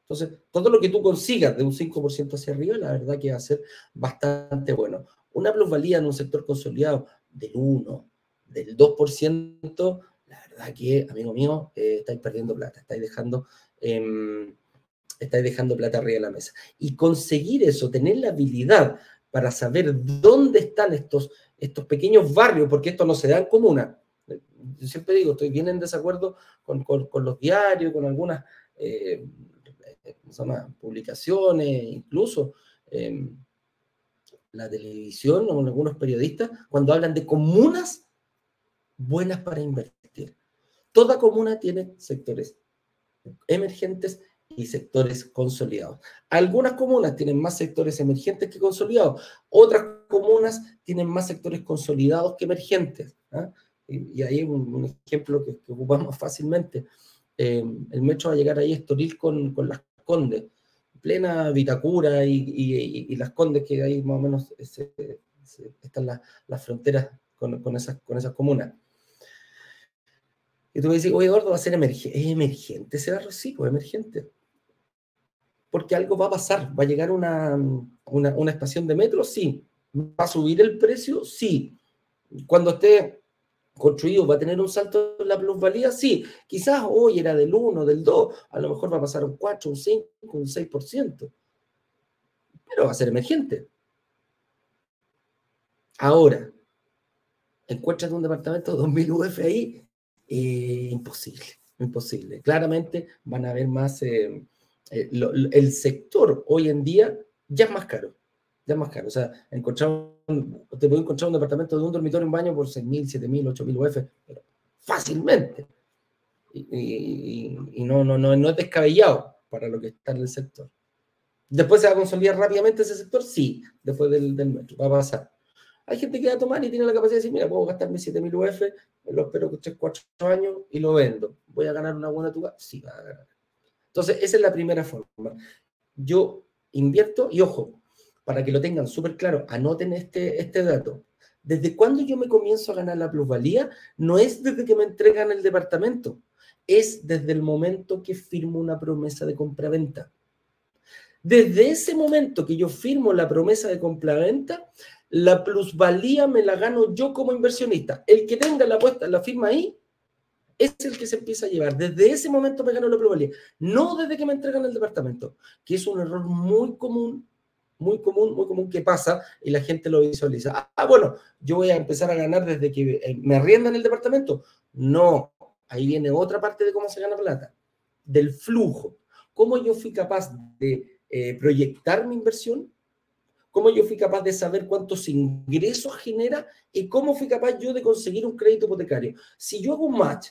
Entonces, todo lo que tú consigas de un 5% hacia arriba, la verdad que va a ser bastante bueno. Una plusvalía en un sector consolidado del 1, del 2%, la verdad que, amigo mío, eh, estáis perdiendo plata, estáis dejando, em, estáis dejando plata arriba de la mesa. Y conseguir eso, tener la habilidad para saber dónde están estos, estos pequeños barrios, porque esto no se da en comuna. Yo siempre digo, estoy bien en desacuerdo con, los diarios, con algunas eh, publicaciones, incluso em, la televisión o algunos periodistas, cuando hablan de comunas buenas para invertir. Toda comuna tiene sectores emergentes y sectores consolidados. Algunas comunas tienen más sectores emergentes que consolidados, otras comunas tienen más sectores consolidados que emergentes. ¿ah? Y, ahí un, ejemplo que, ocupamos fácilmente. Em, el metro va a llegar ahí a Estoril con, con las Condes, plena Vitacura y, las Condes, que ahí más o menos están las fronteras con, esas, con esas comunas. Y tú me dices, oye, Eduardo, va a ser emergente. ¿Es emergente barrio? Sí, pues emergente. Porque algo va a pasar. ¿Va a llegar una, una, estación de metro? Sí. ¿Va a subir el precio? Sí. Cuando esté construido va a tener un salto en la plusvalía, sí, quizás hoy era del 1, del 2, a lo mejor va a pasar un 4, un 5, un 6%, pero va a ser emergente. Ahora, encuentras un departamento de 2000 UF ahí, imposible, imposible. Claramente van a haber más, eh, eh, el sector hoy en día ya es más caro ya más caro. O sea, encontrar te puedo encontrar un departamento de un dormitorio en baño por 6.000, 7.000, 8.000 UF, pero fácilmente. Y, no, no, no, no es descabellado para lo que está en el sector. ¿Después se va a consolidar rápidamente ese sector? Sí, después del, del metro, va a pasar. Hay gente que va a tomar y tiene la capacidad de decir, mira, puedo gastarme 7.000 UF, lo espero que 3, 4 años y lo vendo. ¿Voy a ganar una buena tuga? Sí, va a ganar. Entonces, esa es la primera forma. Yo invierto y ojo, para que lo tengan súper claro, anoten este, este dato. ¿Desde cuándo yo me comienzo a ganar la plusvalía? No es desde que me entregan el departamento, es desde el momento que firmo una promesa de compraventa. Desde ese momento que yo firmo la promesa de compraventa, la plusvalía me la gano yo como inversionista. El que tenga la, puesta, la firma ahí es el que se empieza a llevar. Desde ese momento me gano la plusvalía, no desde que me entregan el departamento, que es un error muy común muy común, muy común que pasa y la gente lo visualiza. Ah, bueno, yo voy a empezar a ganar desde que eh, me arriendan el departamento. No, ahí viene otra parte de cómo se gana plata, del flujo. ¿Cómo yo fui capaz de eh, proyectar mi inversión? ¿Cómo yo fui capaz de saber cuántos ingresos genera? ¿Y cómo fui capaz yo de conseguir un crédito hipotecario? Si yo hago un match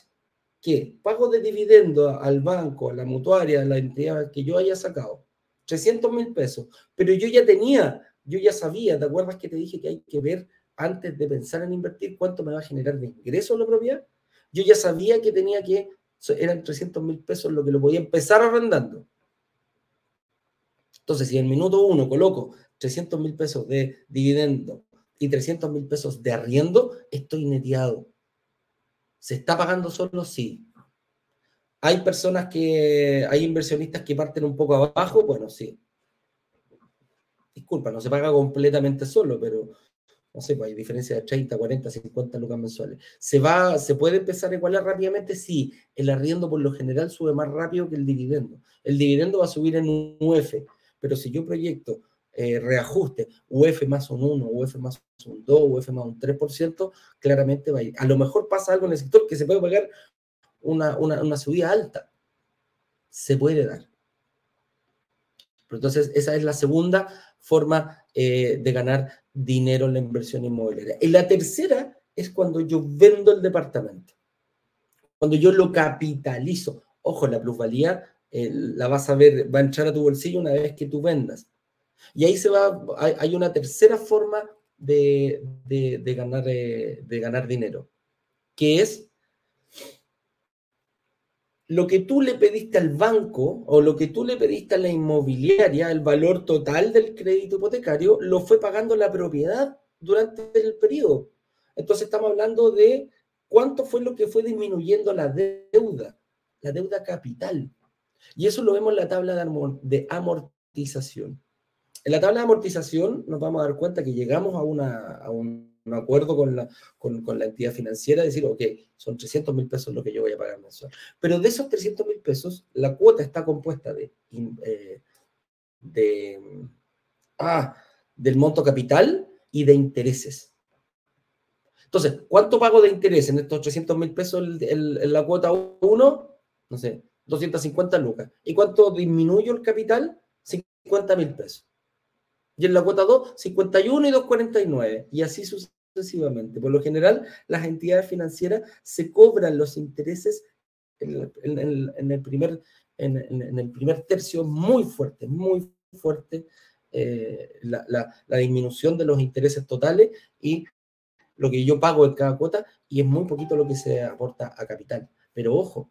que pago de dividendo al banco, a la mutuaria, a la entidad que yo haya sacado, 300 mil pesos. Pero yo ya tenía, yo ya sabía, ¿te acuerdas que te dije que hay que ver antes de pensar en invertir cuánto me va a generar de ingreso la propiedad? Yo ya sabía que tenía que eran 300 mil pesos lo que lo podía empezar arrendando. Entonces, si en minuto uno coloco 300 mil pesos de dividendo y 300 mil pesos de arriendo, estoy neteado. ¿Se está pagando solo? Sí. ¿Hay personas que, hay inversionistas que parten un poco abajo? Bueno, sí. Disculpa, no se paga completamente solo, pero no sé, pues hay diferencia de 30, 40, 50 lucas mensuales. ¿Se, va, ¿Se puede empezar a igualar rápidamente? Sí, el arriendo por lo general sube más rápido que el dividendo. El dividendo va a subir en un UF, pero si yo proyecto eh, reajuste UF más un 1, UF más un 2, UF más un 3%, claramente va a ir. A lo mejor pasa algo en el sector que se puede pagar una, una, una subida alta. Se puede dar. Pero entonces, esa es la segunda forma eh, de ganar dinero en la inversión inmobiliaria. Y la tercera es cuando yo vendo el departamento. Cuando yo lo capitalizo. Ojo, la plusvalía eh, la vas a ver, va a entrar a tu bolsillo una vez que tú vendas. Y ahí se va, hay, una tercera forma de, ganar, eh, de ganar dinero, que es lo que tú le pediste al banco o lo que tú le pediste a la inmobiliaria, el valor total del crédito hipotecario, lo fue pagando la propiedad durante el periodo. Entonces estamos hablando de cuánto fue lo que fue disminuyendo la deuda, la deuda capital. Y eso lo vemos en la tabla de amortización. En la tabla de amortización nos vamos a dar cuenta que llegamos a, un acuerdo con la, entidad financiera, decir, ok, son 300 mil pesos lo que yo voy a pagar mensual. Pero de esos 300 mil pesos, la cuota está compuesta de, eh, de ah, del monto capital y de intereses. Entonces, ¿cuánto pago de interés en estos 300 mil pesos en la cuota 1? No sé, 250 lucas. ¿Y cuánto disminuyo el capital? 50 mil pesos. Y en la cuota 2, 51 y 249. Y así sucesivamente. Por lo general, las entidades financieras se cobran los intereses en el, primer, en, el primer tercio muy fuerte, muy fuerte eh, la, disminución de los intereses totales y lo que yo pago en cada cuota y es muy poquito lo que se aporta a capital. Pero ojo,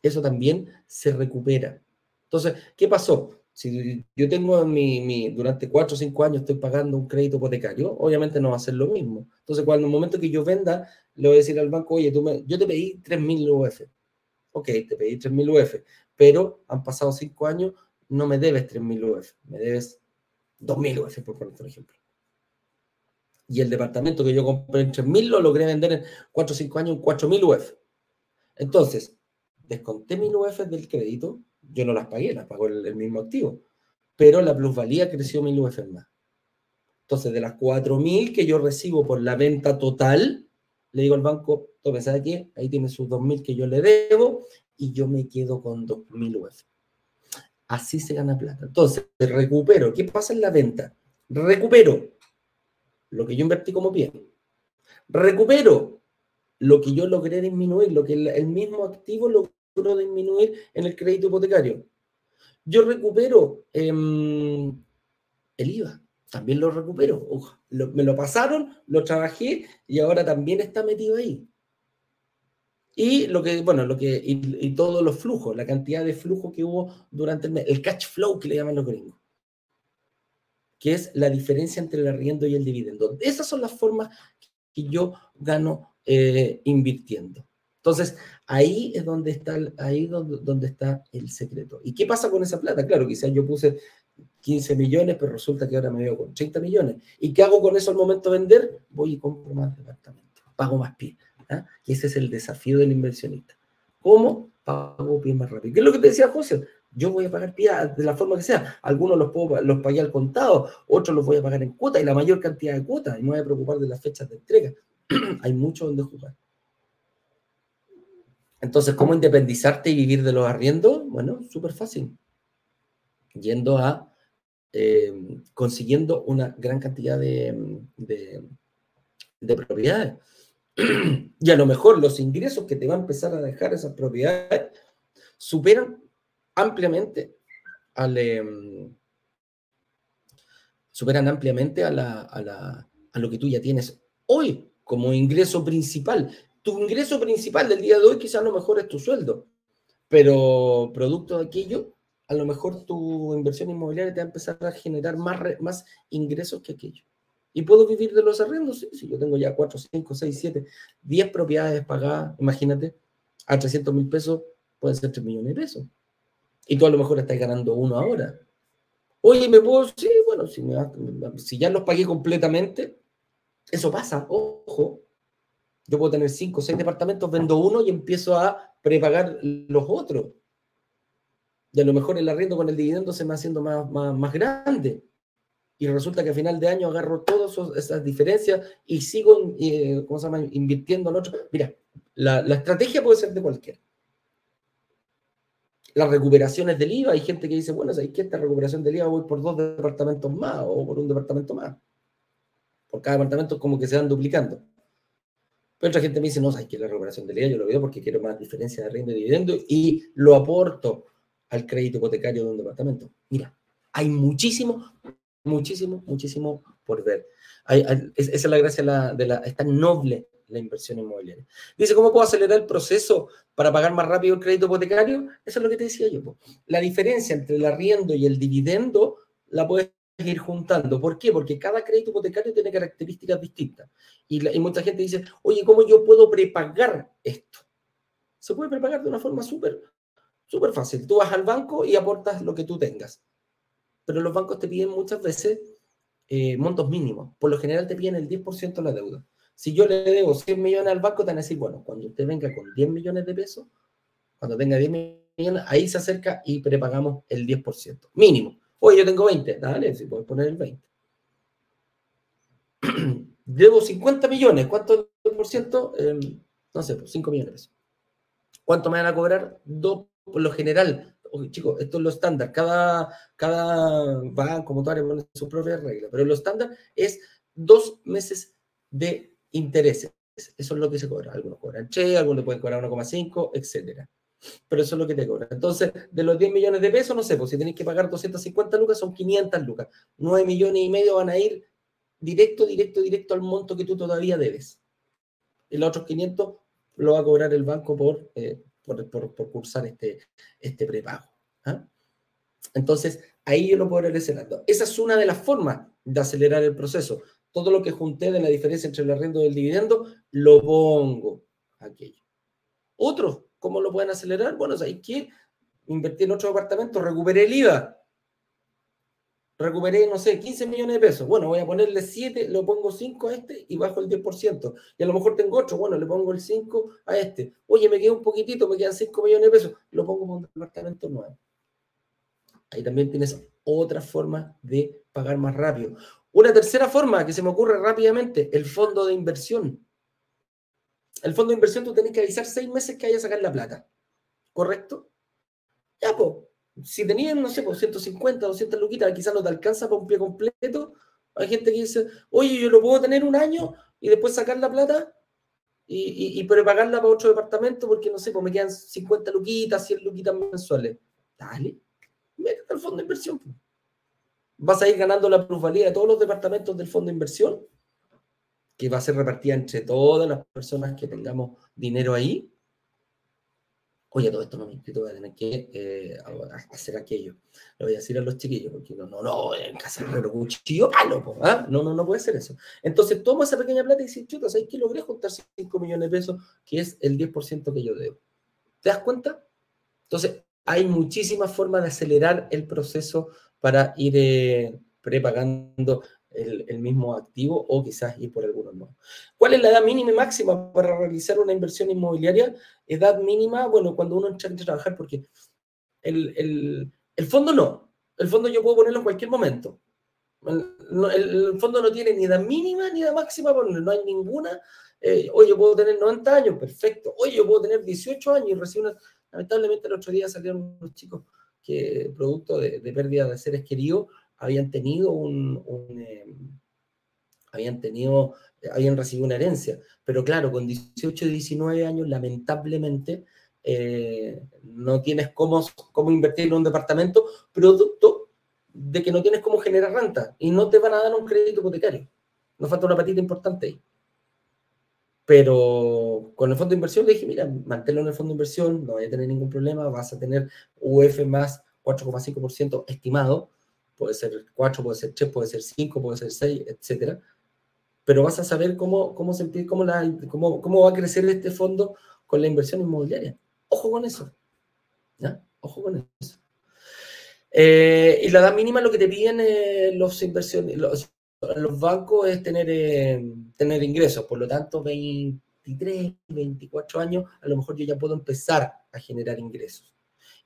eso también se recupera. Entonces, ¿qué pasó? Si yo tengo mi, durante cuatro o cinco años estoy pagando un crédito hipotecario, obviamente no va a ser lo mismo. Entonces, cuando en el momento que yo venda, le voy a decir al banco, oye, tú me, yo te pedí 3.000 UF. Ok, te pedí 3.000 UF, pero han pasado cinco años, no me debes 3.000 UF, me debes 2.000 UF, por poner un ejemplo. Y el departamento que yo compré en 3.000 lo logré vender en 4 o 5 años en 4.000 UF. Entonces, desconté 1.000 UF del crédito, yo no las pagué, las pagó el, mismo activo. Pero la plusvalía creció mil UF más. Entonces, de las 4.000 que yo recibo por la venta total, le digo al banco, tome, ¿sabe qué? Ahí tiene sus 2.000 que yo le debo y yo me quedo con 2.000 UF. Así se gana plata. Entonces, recupero. ¿Qué pasa en la venta? Recupero lo que yo invertí como bien. Recupero lo que yo logré disminuir, lo que el, mismo activo lo disminuir en el crédito hipotecario. Yo recupero em, el IVA, también lo recupero. me lo pasaron, lo trabajé y ahora también está metido ahí. Y lo que, bueno, lo que, y, todos los flujos, la cantidad de flujo que hubo durante el mes, el cash flow que le llaman los gringos, que es la diferencia entre el arriendo y el dividendo. Esas son las formas que yo gano eh, invirtiendo. Entonces, ahí es donde está, ahí donde, donde, está el secreto. ¿Y qué pasa con esa plata? Claro, quizás yo puse 15 millones, pero resulta que ahora me veo con 30 millones. ¿Y qué hago con eso al momento de vender? Voy y compro más departamentos, pago más pie. ¿ah? Y ese es el desafío del inversionista. ¿Cómo pago pie más rápido? ¿Qué es lo que te decía José? Yo voy a pagar pie de la forma que sea. Algunos los, puedo, los pagué al contado, otros los voy a pagar en cuota y la mayor cantidad de cuotas. Y no voy a preocupar de las fechas de entrega. Hay mucho donde jugar. Entonces, ¿cómo independizarte y vivir de los arriendos? Bueno, súper fácil. Yendo a, eh, consiguiendo una gran cantidad de, de, propiedades. y a lo mejor los ingresos que te va a empezar a dejar esas propiedades superan ampliamente al, em, superan ampliamente a, la, a, la, a lo que tú ya tienes hoy como ingreso principal Tu ingreso principal del día de hoy quizás a lo mejor es tu sueldo, pero producto de aquello, a lo mejor tu inversión inmobiliaria te va a empezar a generar más, más ingresos que aquello. ¿Y puedo vivir de los arrendos? Sí, sí, yo tengo ya 4, 5, 6, 7, 10 propiedades pagadas, imagínate, a 300 mil pesos pueden ser 3 millones de pesos. Y tú a lo mejor estás ganando uno ahora. Oye, ¿me puedo? Sí, bueno, si, si ya los pagué completamente, eso pasa, ojo. Yo puedo tener 5 o 6 departamentos, vendo uno y empiezo a prepagar los otros. Y a lo mejor el arriendo con el dividendo se me va haciendo más, más, grande. Y resulta que a final de año agarro todas esas diferencias y sigo eh, ¿cómo se llama? invirtiendo en otro. Mira, la, la estrategia puede ser de cualquiera las recuperaciones del IVA. Hay gente que dice, bueno, ¿sabes que esta recuperación del IVA voy por dos departamentos más o por un departamento más? Por cada departamento como que se van duplicando. Pero otra gente me dice, no, ¿sabes que la recuperación del IVA yo lo veo porque quiero más diferencia de renta y dividendo y lo aporto al crédito hipotecario de un departamento? Mira, hay muchísimo, muchísimo, muchísimo por ver. esa es la gracia de la, esta noble la inversión inmobiliaria. Dice, ¿cómo puedo acelerar el proceso para pagar más rápido el crédito hipotecario? Eso es lo que te decía yo. La diferencia entre el arriendo y el dividendo la puedes ir juntando. ¿Por qué? Porque cada crédito hipotecario tiene características distintas. Y, y mucha gente dice, oye, ¿cómo yo puedo prepagar esto? Se puede prepagar de una forma súper súper fácil. Tú vas al banco y aportas lo que tú tengas. Pero los bancos te piden muchas veces eh, montos mínimos. Por lo general te piden el 10% de la deuda. Si yo le debo 100 millones al banco, te van a decir, bueno, cuando usted venga con 10 millones de pesos, cuando tenga 10 millones, ahí se acerca y prepagamos el 10%. Mínimo. Oye, yo tengo 20, dale, si puedes poner el 20. debo 50 millones, ¿cuánto por ciento? Em, no sé, pues 5 millones de pesos. ¿Cuánto me van a cobrar? Dos, por lo general. chicos, esto es lo estándar. Cada, cada banco, como pone su propia regla, pero lo estándar es dos meses de intereses. Eso es lo que se cobra. Algunos cobran che, algunos pueden cobrar 1,5, etcétera. Pero eso es lo que te cobra. Entonces, de los 10 millones de pesos, no sé, pues si tenéis que pagar 250 lucas, son 500 lucas. 9 millones y medio van a ir directo, directo, directo al monto que tú todavía debes. Y los otros 500 lo va a cobrar el banco por, eh, por, por, cursar este, este prepago. ¿ah? Entonces, ahí yo lo puedo ir. Esa es una de las formas de acelerar el proceso todo lo que junté de la diferencia entre el arrendo y el dividendo, lo pongo aquello. Otros, ¿cómo lo pueden acelerar? Bueno, hay que invertir en otro departamento, recuperé el IVA. Recuperé, no sé, 15 millones de pesos. Bueno, voy a ponerle 7, lo pongo 5 a este y bajo el 10%. Y a lo mejor tengo otro, bueno, le pongo el 5 a este. Oye, me queda un poquitito, me quedan 5 millones de pesos, lo pongo para un departamento nuevo. Ahí también tienes otra forma de pagar más rápido. Una tercera forma que se me ocurre rápidamente, el fondo de inversión. El fondo de inversión tú tenés que avisar seis meses que vaya a sacar la plata. ¿Correcto? Ya, pues, si tenías, no sé, por 150, 200 luquitas, quizás no te alcanza para un pie completo. Hay gente que dice, oye, yo lo puedo tener un año y después sacar la plata y, y, prepagarla para otro departamento porque, no sé, pues me quedan 50 luquitas, 100 luquitas mensuales. Dale, métete al fondo de inversión. Vas a ir ganando la plusvalía de todos los departamentos del fondo de inversión, que va a ser repartida entre todas las personas que tengamos dinero ahí. Oye, todo esto no me inscrito, voy a tener que eh, hacer aquello. Le voy a decir a los chiquillos, porque no, no, no, en casa el cuchillo palo, ¿ah? No, no, no puede ser eso. Entonces, toma esa pequeña plata y dices, chuta, ¿sabes que logré juntar 5 millones de pesos, que es el 10% que yo debo? ¿Te das cuenta? Entonces, hay muchísimas formas de acelerar el proceso para ir eh, prepagando el, mismo activo o quizás ir por algunos no. ¿Cuál es la edad mínima y máxima para realizar una inversión inmobiliaria? Edad mínima, bueno, cuando uno entra a trabajar, porque el, fondo no. El fondo yo puedo ponerlo en cualquier momento. El, fondo no tiene ni edad mínima ni edad máxima, no hay ninguna. Eh, yo puedo tener 90 años, perfecto. Oye, yo puedo tener 18 años y recibir una... Lamentablemente el otro día salieron unos chicos que producto de, pérdida de seres queridos habían tenido un, em, habían tenido, habían recibido una herencia. Pero claro, con 18 y 19 años, lamentablemente, eh, no tienes cómo, cómo invertir en un departamento, producto de que no tienes cómo generar renta y no te van a dar un crédito hipotecario. Nos falta una patita importante ahí. Pero con el fondo de inversión le dije, mira, manténlo en el fondo de inversión, no vaya a tener ningún problema, vas a tener UF más 4,5% estimado, puede ser 4, puede ser 3, puede ser 5, puede ser 6, etcétera. Pero vas a saber cómo, cómo, sentir, cómo, la, cómo, cómo va a crecer este fondo con la inversión inmobiliaria. Ojo con eso. ¿ya? Ojo con eso. Eh, y la edad mínima lo que te piden eh, los inversiones, los, los, bancos es tener, eh, tener ingresos. Por lo tanto, 23, 24 años, a lo mejor yo ya puedo empezar a generar ingresos.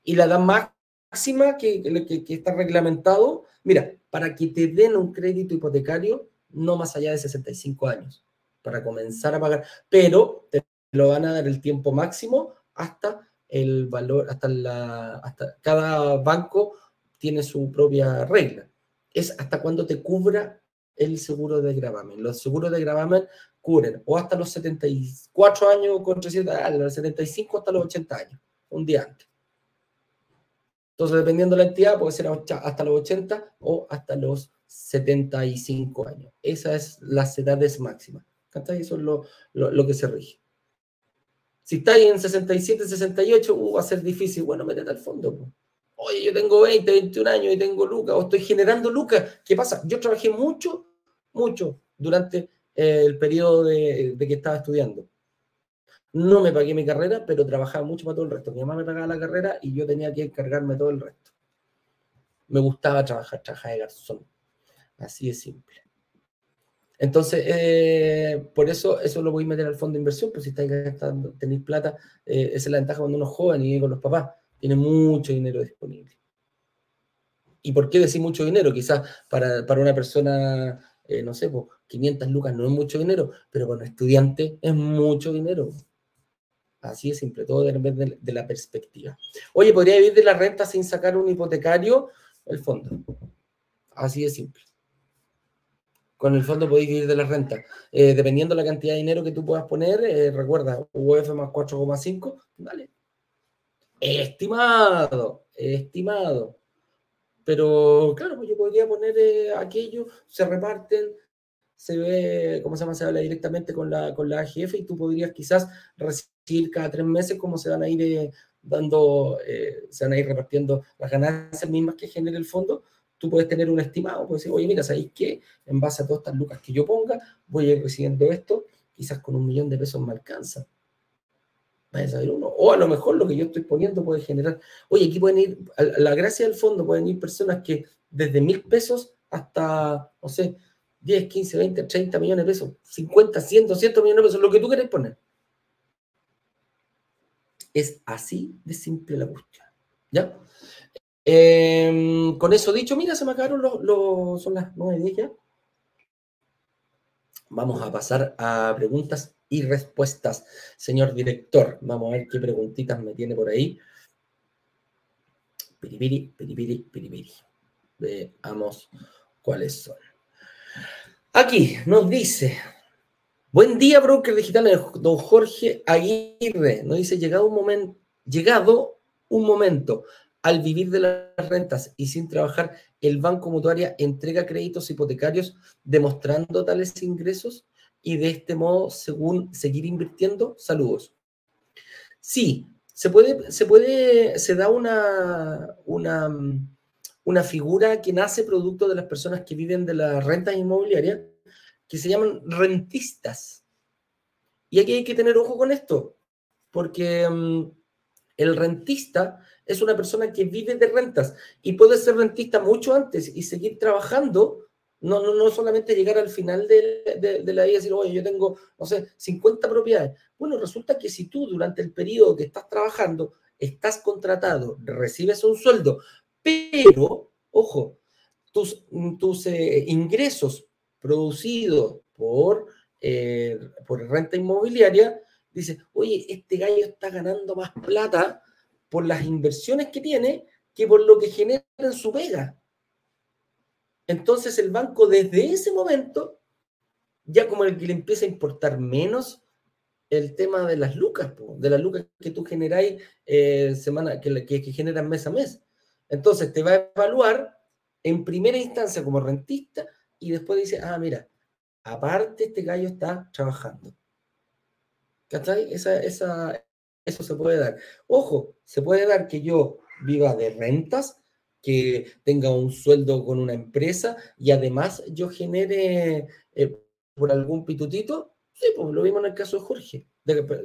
Y la edad máxima que, que, que está reglamentado, mira, para que te den un crédito hipotecario, no más allá de 65 años, para comenzar a pagar, pero te lo van a dar el tiempo máximo hasta el valor, hasta la, hasta cada banco tiene su propia regla. Es hasta cuando te cubra el seguro de gravamen. Los seguros de gravamen cubren o hasta los 74 años con 300, los 75 hasta los 80 años, un día antes. Entonces, dependiendo de la entidad, puede ser hasta los 80 o hasta los 75 años. Esas es las edades máximas. Eso es lo, lo, que se rige. Si estáis en 67, 68, uh, va a ser difícil. Bueno, métete al fondo. Oye, yo tengo 20, 21 años y tengo lucas, o estoy generando lucas. ¿Qué pasa? Yo trabajé mucho, mucho durante eh, el periodo de, de, que estaba estudiando. No me pagué mi carrera, pero trabajaba mucho para todo el resto. Mi mamá me pagaba la carrera y yo tenía que encargarme todo el resto. Me gustaba trabajar, trabajar de garzón. Así de simple. Entonces, eh, por eso eso lo voy a meter al fondo de inversión, pues si estáis gastando, tenéis plata, eh, esa es la ventaja cuando uno es joven y vive con los papás, tiene mucho dinero disponible. ¿Y por qué decir mucho dinero? Quizás para, una persona, eh, no sé, pues 500 lucas no es mucho dinero, pero para un estudiante es mucho dinero. Así de simple, todo depende de, de la perspectiva. Oye, ¿podría vivir de la renta sin sacar un hipotecario? El fondo. Así de simple con el fondo podéis vivir de la renta. Eh, dependiendo de la cantidad de dinero que tú puedas poner, eh, recuerda, UF más 4,5, dale. Estimado, estimado. Pero claro, pues yo podría poner eh, aquello, se reparten, se ve, ¿cómo se llama? Se habla directamente con la, con la AGF y tú podrías quizás recibir cada tres meses cómo se van a ir dando, se van a ir repartiendo las ganancias mismas que genera el fondo tú puedes tener un estimado, puedes decir, oye, mira, ¿sabéis qué? En base a todas estas lucas que yo ponga, voy a ir recibiendo esto, quizás con un millón de pesos me alcanza. Vaya a saber uno. O a lo mejor lo que yo estoy poniendo puede generar. Oye, aquí pueden ir, a la gracia del fondo, pueden ir personas que desde mil pesos hasta, no sé, 10, 15, 20, 30 millones de pesos, 50, 100, 200 millones de pesos, lo que tú querés poner. Es así de simple la cuestión. ¿Ya? Em, con eso dicho, mira, se me acabaron los, son las nueve de ya. Vamos a pasar a preguntas y respuestas, señor director. Vamos a ver qué preguntitas me tiene por ahí. Piripiri, piripiri, piripiri. Veamos cuáles son. Aquí nos dice, buen día, broker digital, don Jorge Aguirre. Nos dice, llegado un momento, llegado un momento, al vivir de las rentas y sin trabajar, el Banco Mutuaria entrega créditos hipotecarios demostrando tales ingresos y de este modo, según seguir invirtiendo, saludos. Sí, se puede, se puede, se da una, una, una figura que nace producto de las personas que viven de las rentas inmobiliarias, que se llaman rentistas. Y aquí hay que tener ojo con esto, porque mm, el rentista es una persona que vive de rentas y puede ser rentista mucho antes y seguir trabajando, no, no, no solamente llegar al final de, la vida y decir, oye, yo tengo, no sé, 50 propiedades. Bueno, resulta que si tú durante el periodo que estás trabajando estás contratado, recibes un sueldo, pero, ojo, tus, tus eh, ingresos producidos por, eh, por renta inmobiliaria, dice, oye, este gallo está ganando más plata por las inversiones que tiene que por lo que genera en su pega. Entonces el banco desde ese momento, ya como el que le empieza a importar menos el tema de las lucas, de las lucas que tú generáis eh, semana, que, que, que generan mes a mes. Entonces te va a evaluar en primera instancia como rentista y después dice, ah, mira, aparte este gallo está trabajando. ¿Cachai? Esa, esa, eso se puede dar. Ojo, se puede dar que yo viva de rentas, que tenga un sueldo con una empresa y además yo genere eh, por algún pitutito. Sí, pues lo vimos en el caso de Jorge.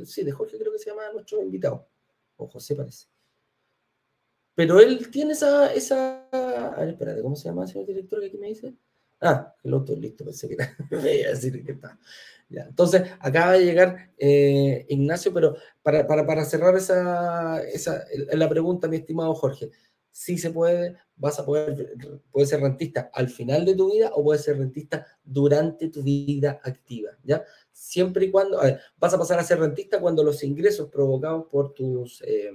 sí, de Jorge creo que se llama nuestro invitado. O José parece. Pero él tiene esa, esa. A ver, espérate, ¿cómo se llama el señor director que aquí me dice? Ah, el otro listo, pensé que era. Voy a decir que está. Entonces, acaba de llegar eh, Ignacio, pero para, para, para cerrar esa, esa, la pregunta, mi estimado Jorge, sí se puede, vas a poder, puedes ser rentista al final de tu vida o puedes ser rentista durante tu vida activa, ¿ya? Siempre y cuando, vas a pasar a ser rentista cuando los ingresos provocados por tus, eh,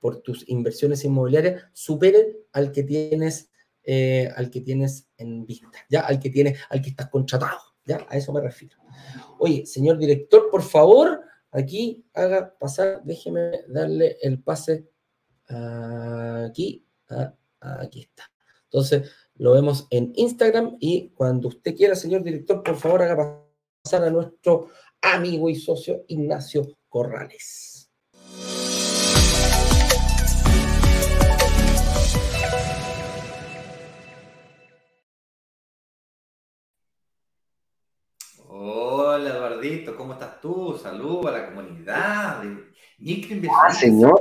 por tus inversiones inmobiliarias superen al que tienes, eh, al que tienes en vista, ¿ya? Al que tienes, al que estás contratado, ¿ya? A eso me refiero. Oye, señor director, por favor, aquí haga pasar, déjeme darle el pase aquí, aquí está. Entonces, lo vemos en Instagram y cuando usted quiera, señor director, por favor, haga pasar a nuestro amigo y socio Ignacio Corrales. Saludos a la comunidad de microinversionistas. Ah, señor.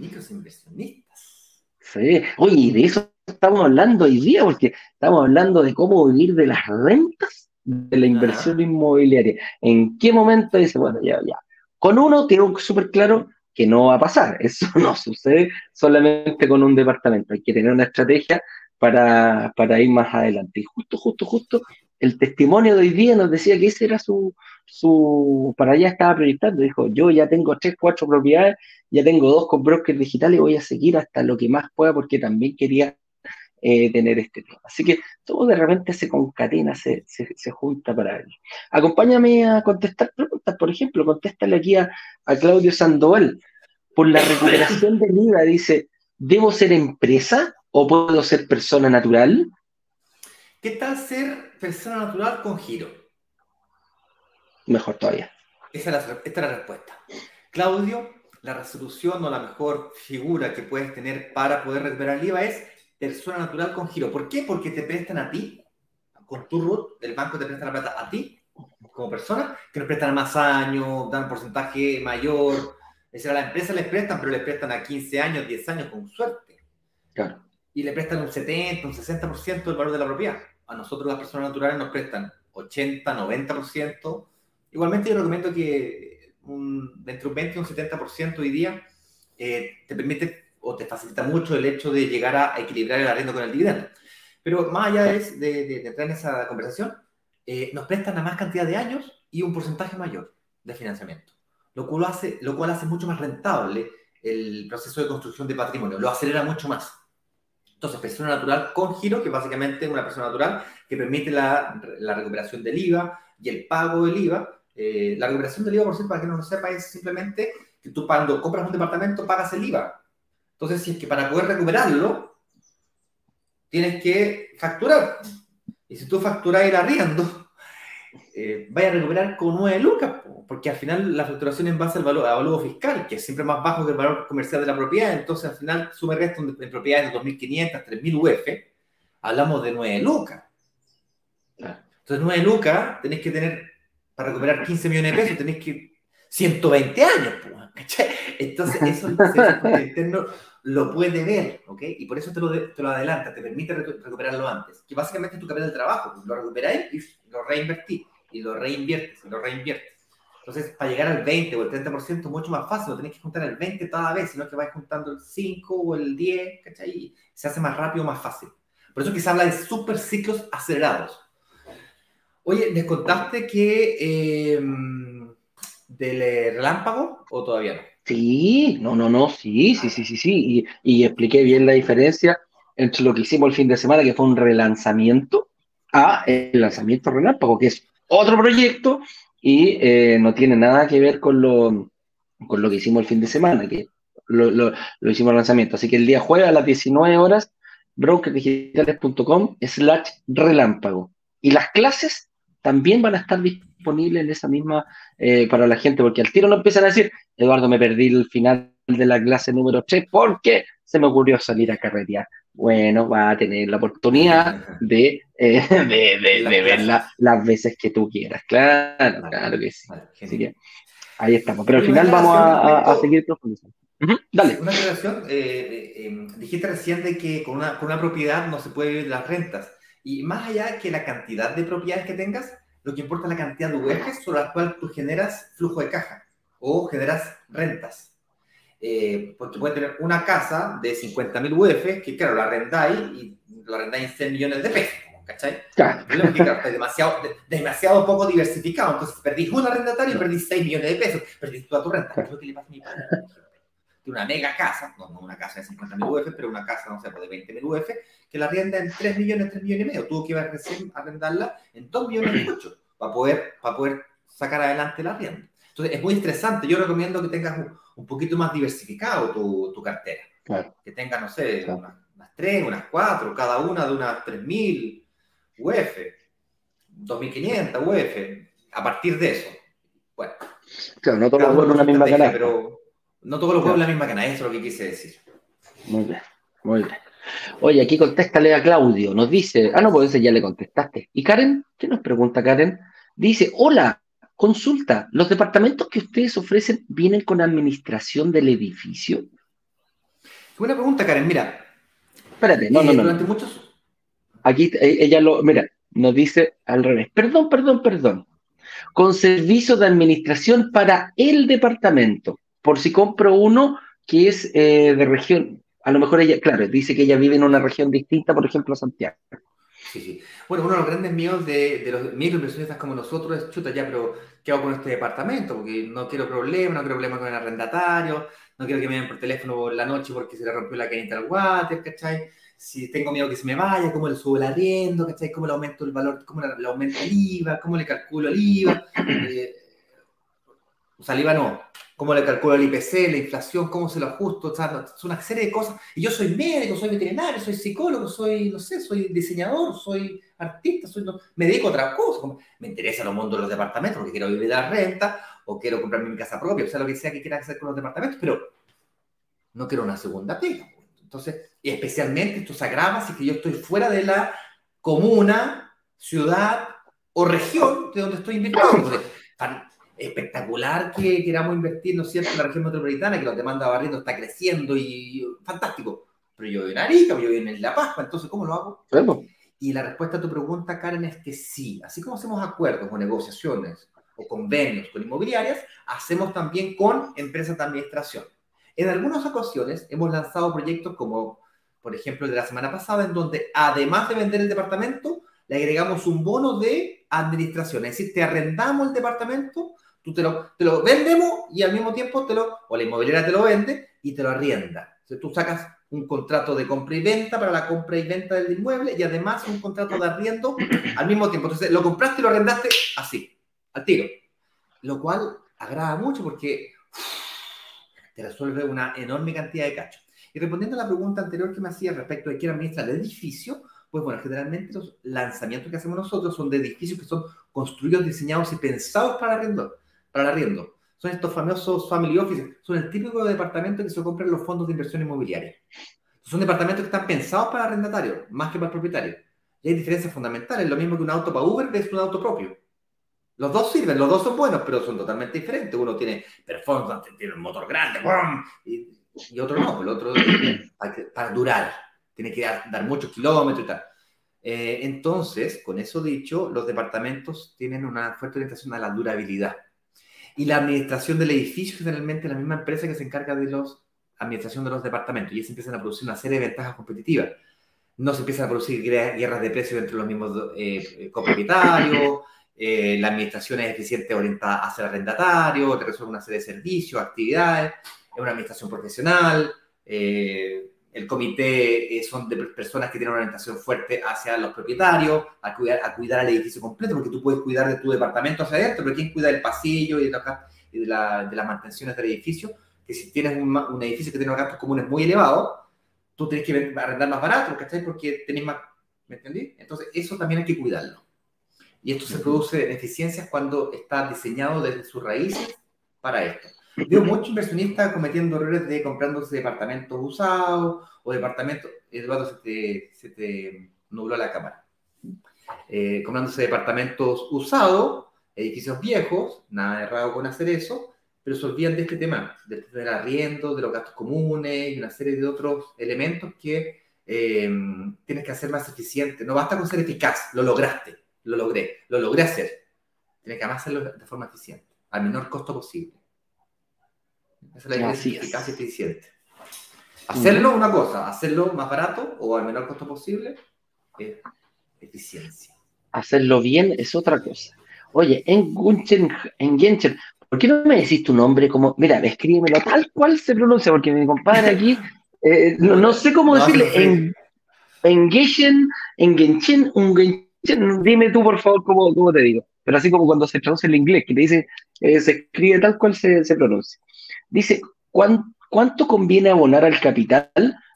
Microinversionistas. Sí, oye, de eso estamos hablando hoy día, porque estamos hablando de cómo vivir de las rentas de la inversión inmobiliaria. ¿En qué momento dice, bueno, ya, ya? Con uno tengo súper claro que no va a pasar. Eso no sucede solamente con un departamento. Hay que tener una estrategia para, para ir más adelante. Y justo, justo, justo el testimonio de hoy día nos decía que ese era su, su, para allá estaba proyectando, dijo, yo ya tengo tres, cuatro propiedades, ya tengo dos con brokers digitales, voy a seguir hasta lo que más pueda porque también quería eh, tener este tema. Así que todo de repente se concatena, se, se, junta para él. Acompáñame a contestar preguntas, por ejemplo, contéstale aquí a, a Claudio Sandoval. Por la recuperación del IVA, dice, ¿debo ser empresa o puedo ser persona natural? ¿Qué tal ser persona natural con giro? Mejor todavía. Esa es la, esta es la respuesta. Claudio, la resolución o la mejor figura que puedes tener para poder recuperar el IVA es persona natural con giro. ¿Por qué? Porque te prestan a ti, con tu RUT, el banco te presta la plata a ti, como persona, que nos prestan más años, dan un porcentaje mayor. Es decir, a la empresa les prestan, pero les prestan a 15 años, 10 años, con suerte. Claro y le prestan un 70, un 60% del valor de la propiedad. A nosotros las personas naturales nos prestan 80, 90%. Igualmente yo recomiendo que un, entre un 20 y un 70% hoy día eh, te permite o te facilita mucho el hecho de llegar a equilibrar el arriendo con el dividendo. Pero más allá de, de, entrar en esa conversación, eh, nos prestan a más cantidad de años y un porcentaje mayor de financiamiento, lo cual, hace, lo cual hace mucho más rentable el proceso de construcción de patrimonio, lo acelera mucho más. Entonces, persona natural con giro, que básicamente es una persona natural que permite la, recuperación del IVA y el pago del IVA. Eh, la recuperación del IVA, por cierto, para que no lo sepa, es simplemente que tú cuando compras un departamento pagas el IVA. Entonces, si es que para poder recuperarlo, tienes que facturar. Y si tú facturas el arriendo, eh, vaya a recuperar con 9 lucas, porque al final la facturación en base al valor, valor fiscal, que es siempre más bajo que el valor comercial de la propiedad, entonces al final suma el resto en propiedades de 2.500, 3.000 UF, hablamos de 9 lucas. Entonces 9 lucas tenés que tener, para recuperar 15 millones de pesos, tenés que 120 años, Entonces eso el interno lo puede ver, ¿ok? Y por eso te lo, te lo adelanta, te permite recuperarlo antes, que básicamente es tu capital de trabajo, lo recuperáis y lo reinvertís y lo reinviertes, lo reinviertes. Entonces, para llegar al 20 o el 30% es mucho más fácil, no tenés que juntar el 20 cada vez, sino que vais juntando el 5 o el 10, ¿cachai? Y se hace más rápido, más fácil. Por eso que se habla de super ciclos acelerados. Oye, ¿les contaste que em, del eh, relámpago o todavía no? Sí, no, no, no, sí, sí, sí, sí, sí. Y, y expliqué bien la diferencia entre lo que hicimos el fin de semana, que fue un relanzamiento, a el lanzamiento relámpago, que es otro proyecto y eh, no tiene nada que ver con lo, con lo que hicimos el fin de semana, que lo, lo, lo hicimos el lanzamiento. Así que el día jueves a las 19 horas, brokerdigitales.com slash relámpago. Y las clases también van a estar disponibles en esa misma eh, para la gente, porque al tiro no empiezan a decir, Eduardo, me perdí el final de la clase número 3 porque se me ocurrió salir a carretear. Bueno, va a tener la oportunidad de, eh, de, verla las veces que tú quieras. Claro, claro que sí. Así que ahí estamos. Pero al final vamos a, seguir profundizando. Dale. Una aclaración, eh, eh, dijiste recién de que con una, con una propiedad no se puede vivir las rentas. Y más allá que la cantidad de propiedades que tengas, lo que importa es la cantidad de UEFs sobre las cuales tú generas flujo de caja o generas rentas. Eh, porque puedes tener una casa de 50.000 UF, que claro, la arrendáis y la arrendáis en 100 millones de pesos, ¿cachai? Claro. El que, claro, demasiado, demasiado poco diversificado, entonces perdís un arrendatario y perdís 6 millones de pesos, perdís toda tu renta. ¿Qué es lo que le pasa a mi padre? Una mega casa, no, no una casa de 50.000 UF, pero una casa, no sé, pues, de 20.000 UF, que la arrienda en 3 millones, 3 millones y medio. Tuvo que ir a recién arrendarla en 2 millones y 8 para poder, para poder sacar adelante la arrienda. Entonces, es muy interesante. Yo recomiendo que tengas un, poquito más diversificado tu, tu cartera. Que tengas, no sé, unas, tres, unas cuatro, cada una de unas 3.000 UF, 2.500 UF, a partir de eso. Bueno. Claro, no todos los huevos en la misma canasta. Pero no todos los huevos en la misma canasta, eso es lo que quise decir. Muy bien, muy bien. Oye, aquí contéstale a Claudio, nos dice, ah, no, pues ya le contestaste. ¿Y Karen? ¿Qué nos pregunta Karen? Dice, hola, Consulta, ¿los departamentos que ustedes ofrecen vienen con administración del edificio? Buena pregunta, Karen. Mira. Espérate, no, no, eh, no. Durante muchos... Aquí eh, ella lo, mira, nos dice al revés. Perdón, perdón, perdón. Con servicio de administración para el departamento. Por si compro uno que es eh, de región, a lo mejor ella, claro, dice que ella vive en una región distinta, por ejemplo, Santiago. Sí, sí. Bueno, uno de los grandes miedos de, de los microinversionistas como nosotros es, chuta, ya, pero ¿qué hago con este departamento? Porque no quiero problemas, no quiero problemas con el arrendatario, no quiero que me den por teléfono por la noche porque se le rompió la cañita al water, ¿cachai? Si tengo miedo que se me vaya, ¿cómo le subo el arriendo? ¿cachai? ¿Cómo le aumento el valor? ¿Cómo le, aumento el IVA? ¿Cómo le calculo el IVA? Eh, o sea, el IVA no, cómo le calculo el IPC, la inflación, cómo se lo ajusto, es una serie de cosas. Y yo soy médico, soy veterinario, soy psicólogo, soy, no sé, soy diseñador, soy artista, soy, me dedico a otra cosa. Me interesa los mundos de los departamentos porque quiero vivir de la renta o quiero comprarme mi casa propia, o sea, lo que sea que quiera hacer con los departamentos, pero no quiero una segunda pega. Entonces, especialmente esto se agrava si que yo estoy fuera de la comuna, ciudad o región de donde estoy invirtiendo espectacular que queramos invertir, ¿no es cierto?, en la región metropolitana, que los demanda barriendo está creciendo y, fantástico. Pero yo vivo en Arica, yo vivo en La Paz, entonces, ¿cómo lo hago? Y la respuesta a tu pregunta, Karen, es que sí. Así como hacemos acuerdos o negociaciones o convenios con inmobiliarias, hacemos también con empresas de administración. En algunas ocasiones hemos lanzado proyectos como, por ejemplo, el de la semana pasada, en donde además de vender el departamento, le agregamos un bono de administración. Es decir, te arrendamos el departamento Tú te lo, te lo vendemos y al mismo tiempo te lo, o la inmobiliaria te lo vende y te lo arrienda. Entonces tú sacas un contrato de compra y venta para la compra y venta del inmueble y además un contrato de arriendo al mismo tiempo. Entonces lo compraste y lo arrendaste así, al tiro. Lo cual agrada mucho porque te resuelve una enorme cantidad de cachos. Y respondiendo a la pregunta anterior que me hacía respecto de quién administra el edificio, pues bueno, generalmente los lanzamientos que hacemos nosotros son de edificios que son construidos, diseñados y pensados para arrendar para el arriendo. Son estos famosos family offices, son el típico departamento que se compra en los fondos de inversión inmobiliaria. Son departamentos que están pensados para arrendatarios, más que para el propietario. Y hay diferencias fundamentales, lo mismo que un auto para Uber es un auto propio. Los dos sirven, los dos son buenos, pero son totalmente diferentes. Uno tiene performance, tiene un motor grande, y, y, otro no, el otro para durar, tiene que dar, dar muchos kilómetros y tal. Eh, entonces, con eso dicho, los departamentos tienen una fuerte orientación a la durabilidad y la administración del edificio es generalmente la misma empresa que se encarga de la administración de los departamentos y se empiezan a producir una serie de ventajas competitivas. No se empiezan a producir guerras de precios entre los mismos eh, copropietarios, eh, la administración es eficiente orientada hacia el arrendatario, te resuelve una serie de servicios, actividades, es una administración profesional, eh, el comité eh, son de personas que tienen una orientación fuerte hacia los propietarios, a cuidar, a cuidar el edificio completo, porque tú puedes cuidar de tu departamento hacia adentro, pero ¿quién cuida del pasillo y de, de, la, de las mantenciones del edificio? Que si tienes un, un, edificio que tiene unos gastos comunes muy elevados, tú tienes que arrendar más barato, ¿cachai? Porque tenés más, ¿me entendí? Entonces, eso también hay que cuidarlo. Y esto se produce en eficiencias cuando está diseñado desde sus raíces para esto. Veo muchos inversionistas cometiendo errores de comprándose departamentos usados o departamentos. Eduardo, se te, se te nubló la cámara. Eh, comprándose departamentos usados, edificios viejos, nada errado con hacer eso, pero se olvidan de este tema, del arriendo, de los gastos comunes y una serie de otros elementos que eh, tienes que hacer más eficiente. No basta con ser eficaz, lo lograste, lo logré, lo logré hacer. Tienes que además hacerlo de forma eficiente, al menor costo posible. Esa es la idea eficaz y eficiente. Hacerlo una cosa, hacerlo más barato o al menor costo posible es eficiencia. Hacerlo bien es otra cosa. Oye, en Gunchen, en Genchen, ¿por qué no me decís tu nombre como, mira, escríbemelo tal cual se pronuncia? Porque mi compadre aquí, eh, no, sé cómo decirle, en, en Genchen, en Genchen, un Genchen, dime tú por favor cómo, cómo te digo. Pero así como cuando se traduce el inglés, que te dice, eh, se escribe tal cual se, se pronuncia. Dice, ¿cuánto conviene abonar al capital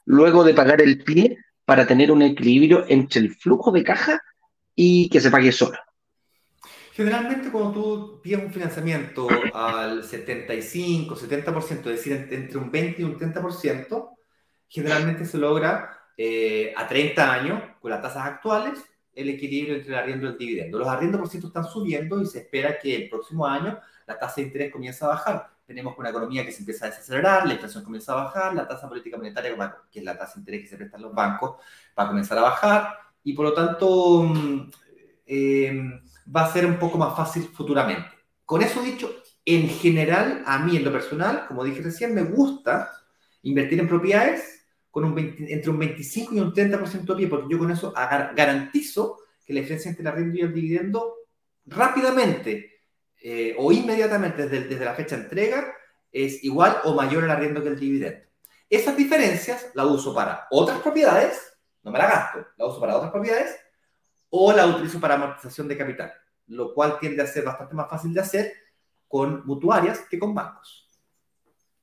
luego de pagar el pie para tener un equilibrio entre el flujo de caja y que se pague solo? Generalmente cuando tú pides un financiamiento al 75, 70%, es decir, entre un 20 y un 30%, generalmente se logra eh, a 30 años, con las tasas actuales, el equilibrio entre el arriendo y el dividendo. Los arriendos, por cierto, están subiendo y se espera que el próximo año la tasa de interés comience a bajar. Tenemos una economía que se empieza a desacelerar, la inflación comienza a bajar, la tasa política monetaria, que es la tasa de interés que se prestan los bancos, va a comenzar a bajar y por lo tanto eh, va a ser un poco más fácil futuramente. Con eso dicho, en general, a mí en lo personal, como dije recién, me gusta invertir en propiedades con un entre un 25 y un 30% de pie, porque yo con eso garantizo que la diferencia entre el arriendo y el dividendo rápidamente eh, o inmediatamente desde, desde, la fecha de entrega es igual o mayor el arriendo que el dividendo. Esas diferencias las uso para otras propiedades, no me la gasto, la uso para otras propiedades o la utilizo para amortización de capital, lo cual tiende a ser bastante más fácil de hacer con mutuarias que con bancos.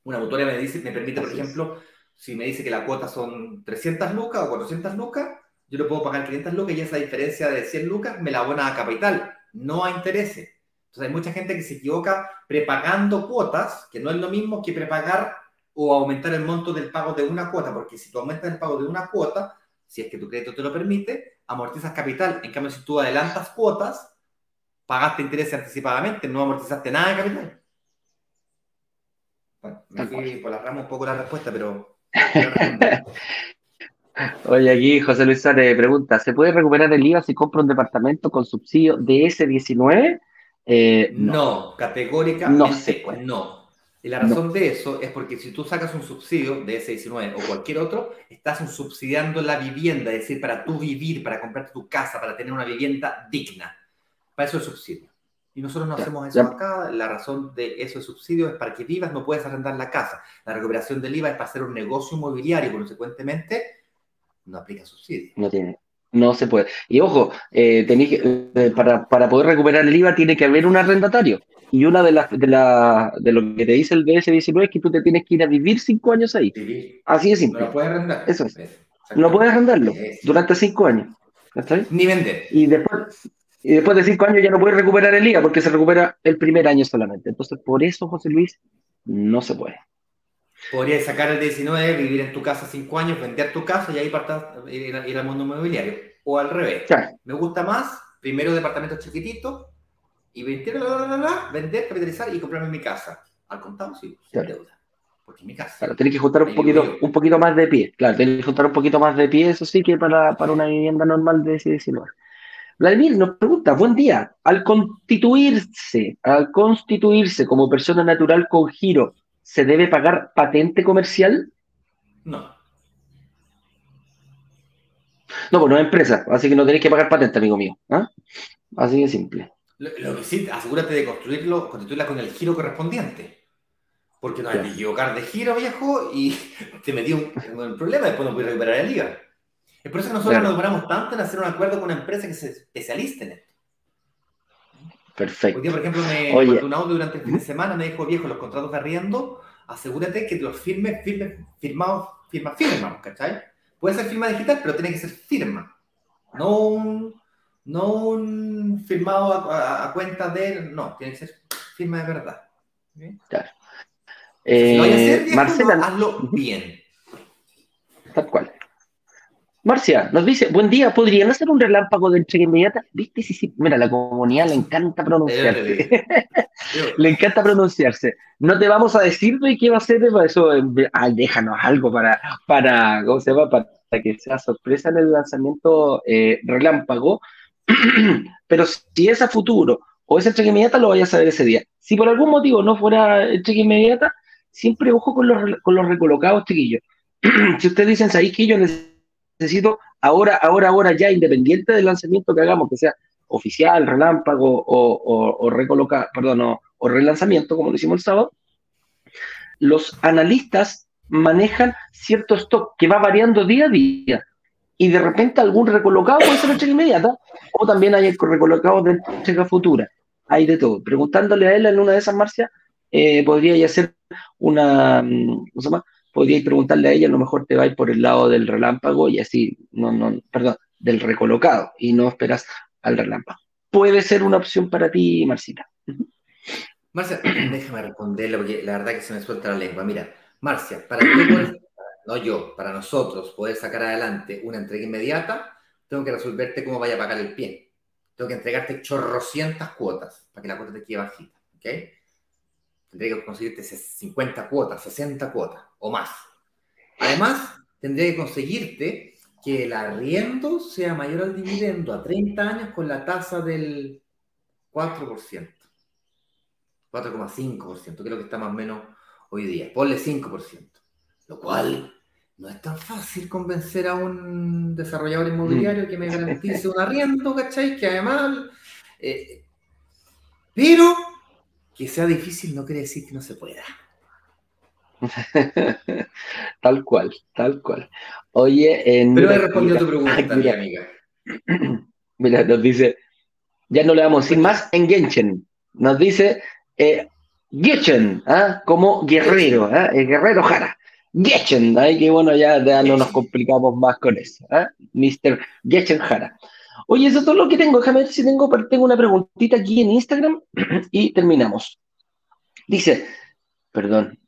Una mutuaria me, dice, me permite, por ejemplo, si me dice que la cuota son 300 lucas o 400 lucas, yo le puedo pagar 500 lucas y esa diferencia de 100 lucas me la abona a capital, no a intereses. Entonces hay mucha gente que se equivoca prepagando cuotas, que no es lo mismo que prepagar o aumentar el monto del pago de una cuota, porque si tú aumentas el pago de una cuota, si es que tu crédito te lo permite, amortizas capital. En cambio, si tú adelantas cuotas, pagaste intereses anticipadamente, no amortizaste nada de capital. Bueno, me fui por la rama un poco la respuesta, pero... Oye, aquí José Luis Sárez pregunta, ¿se puede recuperar el IVA si compra un departamento con subsidio de S19? Eh, no. categórica. No se No. Y la razón de eso es porque si tú sacas un subsidio de S19 o cualquier otro, estás subsidiando la vivienda, es decir, para tú vivir, para comprarte tu casa, para tener una vivienda digna. Para eso es subsidio. Y nosotros no hacemos eso acá. La razón de eso es subsidio es para que vivas, no puedes arrendar la casa. La recuperación del IVA es para hacer un negocio inmobiliario, consecuentemente, no aplica subsidio. No tiene. No se puede. Y ojo, eh, eh, para, para poder recuperar el IVA tiene que haber un arrendatario. Y una de las de, la, de lo que te dice el DS19 es que tú te tienes que ir a vivir cinco años ahí. Así de simple. No puedes arrendar. Eso es. No puedes arrendarlo durante cinco años. Ni vender. Y después, y después de cinco años ya no puedes recuperar el IVA porque se recupera el primer año solamente. Entonces, por eso, José Luis, no se puede. Podrías sacar el 19, vivir en tu casa cinco años, vender tu casa y ahí partas, ir, ir al mundo inmobiliario. O al revés. Me gusta más, primero departamentos chiquititos, y vender, vender, capitalizar y comprarme mi casa. Al contado, sí, sin deuda. Porque mi casa. Claro, tenés que juntar un poquito, un poquito más de pie. Claro, tenés que juntar un poquito más de pie, eso sí, que para, para una vivienda normal de ese 19. Vladimir nos pregunta, buen día, al constituirse, al constituirse como persona natural con giro, ¿se debe pagar patente comercial? No. No, pues no es empresa, así que no tenéis que pagar patente, amigo mío. ¿ah? Así de simple. Lo, que sí, asegúrate de construirlo, constituirla con el giro correspondiente. Porque no hay que equivocar de giro, viejo, y te metí un, un problema, después no puedes recuperar el IVA. Es por eso que nosotros nos demoramos tanto en hacer un acuerdo con una empresa que se especialiste en esto. Perfecto. Hoy por ejemplo, me Oye. un audio durante el fin de semana, me dijo, viejo, los contratos de arriendo, asegúrate que los firmes, firmes, firmados, firma, firma, ¿cachai? Puede ser firma digital, pero tiene que ser firma. No un No un firmado a, cuenta de, no, tiene que ser firma de verdad. Claro. si lo a hacer, eh, Marcela, hazlo bien. Tal cual. Marcia nos dice, buen día, ¿podrían hacer un relámpago de entrega inmediata? ¿Viste? Sí, sí, mira, la comunidad le encanta pronunciarse. le encanta pronunciarse. No te vamos a decir de qué va a ser eso. Ah, déjanos algo para, para, ¿cómo se llama? Para que sea sorpresa en el lanzamiento eh, relámpago. Pero si es a futuro o es entrega inmediata, lo vayas a saber ese día. Si por algún motivo no fuera entrega inmediata, siempre ojo con los, con los recolocados, chiquillos. si ustedes dicen, ahí que yo necesito ahora, ahora, ahora ya, independiente del lanzamiento que hagamos, que sea oficial, relámpago o, o, recoloca, perdón, o, relanzamiento, como lo hicimos el sábado, los analistas manejan cierto stock que va variando día a día. Y de repente algún recolocado puede ser entrega inmediata, o también hay recolocados de entrega futura. Hay de todo. Preguntándole a él en una de esas marcias, eh, podría ya ser una, mm. Podríais preguntarle a ella, a lo mejor te vais por el lado del relámpago y así, no, no, perdón, del recolocado y no esperas al relámpago. Puede ser una opción para ti, Marcita. Marcia, déjame responderle porque la verdad que se me suelta la lengua. Mira, Marcia, para yo no yo, para nosotros poder sacar adelante una entrega inmediata, tengo que resolverte cómo vaya a pagar el pie. Tengo que entregarte chorrocientas cuotas para que la cuota te quede bajita, ¿ok? Tendría que conseguirte 50 cuotas, 60 cuotas o más. Además, tendría que conseguirte que el arriendo sea mayor al dividendo a 30 años con la tasa del 4%. 4,5%, creo que está más o menos hoy día. Ponle 5%. Lo cual no es tan fácil convencer a un desarrollador inmobiliario que me garantice un arriendo, ¿cachai? Que además... Eh, pero que sea difícil no quiere decir que no se pueda. tal cual, tal cual. Oye, en. Pero he respondido a tu pregunta, mi amiga. Mira, nos dice, ya no le vamos a decir más en Genshin. Nos dice eh, Genshin, ¿ah? como guerrero, ¿ah? el guerrero Jara. Genshin, ahí que bueno, ya, no nos complicamos más con eso. ¿ah? Mr. Genshin Jara. Oye, eso es todo lo que tengo. Déjame ver si tengo, tengo una preguntita aquí en Instagram y terminamos. Dice, perdón,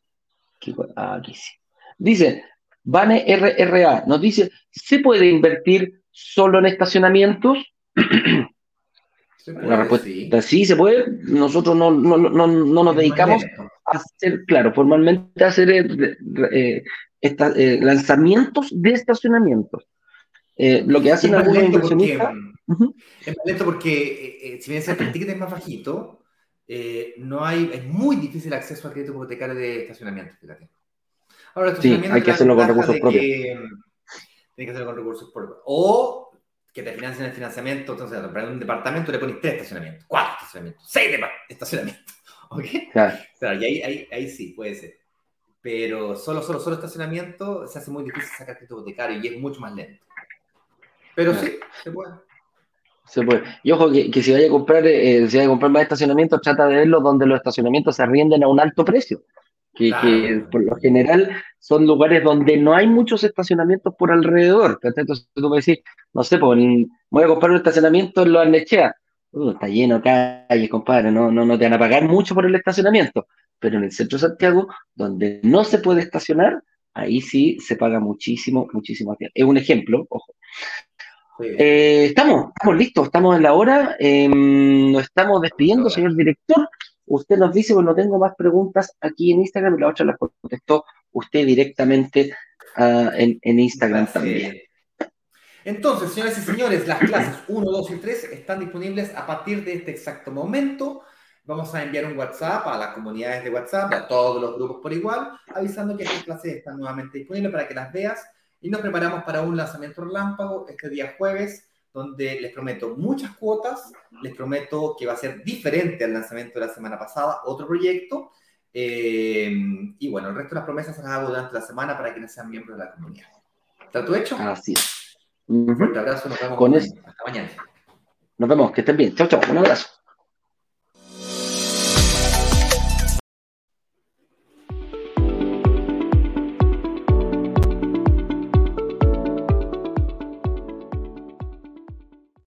ah, aquí sí. Dice, Vane RRA, nos dice, ¿se puede invertir solo en estacionamientos? la respuesta sí. se puede. Nosotros no, nos dedicamos a hacer, claro, formalmente a hacer eh, eh, eh, lanzamientos de estacionamientos. Lo que hacen algunos inversionistas. Es más lento porque, eh, eh, si bien el ticket es más bajito, eh, no hay, es muy difícil acceso al crédito hipotecario de estacionamiento, fíjate. Ahora, estacionamiento sí, hay que hacerlo con recursos propios. Tiene que hacerlo con recursos propios. O que te financien el financiamiento, entonces, para un departamento le pones tres estacionamientos, cuatro estacionamientos, seis estacionamientos. ¿Ok? Claro. claro y ahí, ahí, ahí sí, puede ser. Pero solo, solo, solo estacionamiento se hace muy difícil sacar crédito hipotecario y es mucho más lento. Pero sí, se puede. Se puede. Y ojo que, si vaya a comprar, eh, si vaya a comprar más estacionamientos, trata de verlo donde los estacionamientos se arrienden a un alto precio. Que, por lo general son lugares donde no hay muchos estacionamientos por alrededor. Entonces tú me decís, no sé, pues, voy a comprar un estacionamiento en Los Arnechea. Uh, está lleno de calles, compadre, no, no, no te van a pagar mucho por el estacionamiento. Pero en el centro de Santiago, donde no se puede estacionar, ahí sí se paga muchísimo, muchísimo. Es un ejemplo, ojo. Eh, estamos, estamos listos, estamos en la hora. Em, nos estamos despidiendo, señor director. Usted nos dice, bueno, tengo más preguntas aquí en Instagram y la otra las contestó usted directamente ah, en, Instagram también. Entonces, señores y señores, las clases 1, 2 y 3 están disponibles a partir de este exacto momento. Vamos a enviar un WhatsApp a las comunidades de WhatsApp, a todos los grupos por igual, avisando que estas clases están nuevamente disponibles para que las veas y nos preparamos para un lanzamiento relámpago este día jueves, donde les prometo muchas cuotas, les prometo que va a ser diferente al lanzamiento de la semana pasada, otro proyecto, eh, y bueno, el resto de las promesas se las hago durante la semana para quienes sean miembros de la comunidad. ¿Está todo hecho? Así es. Un fuerte abrazo, nos vemos. Con Hasta mañana. Nos vemos, que estén bien. Chao, chao, un abrazo.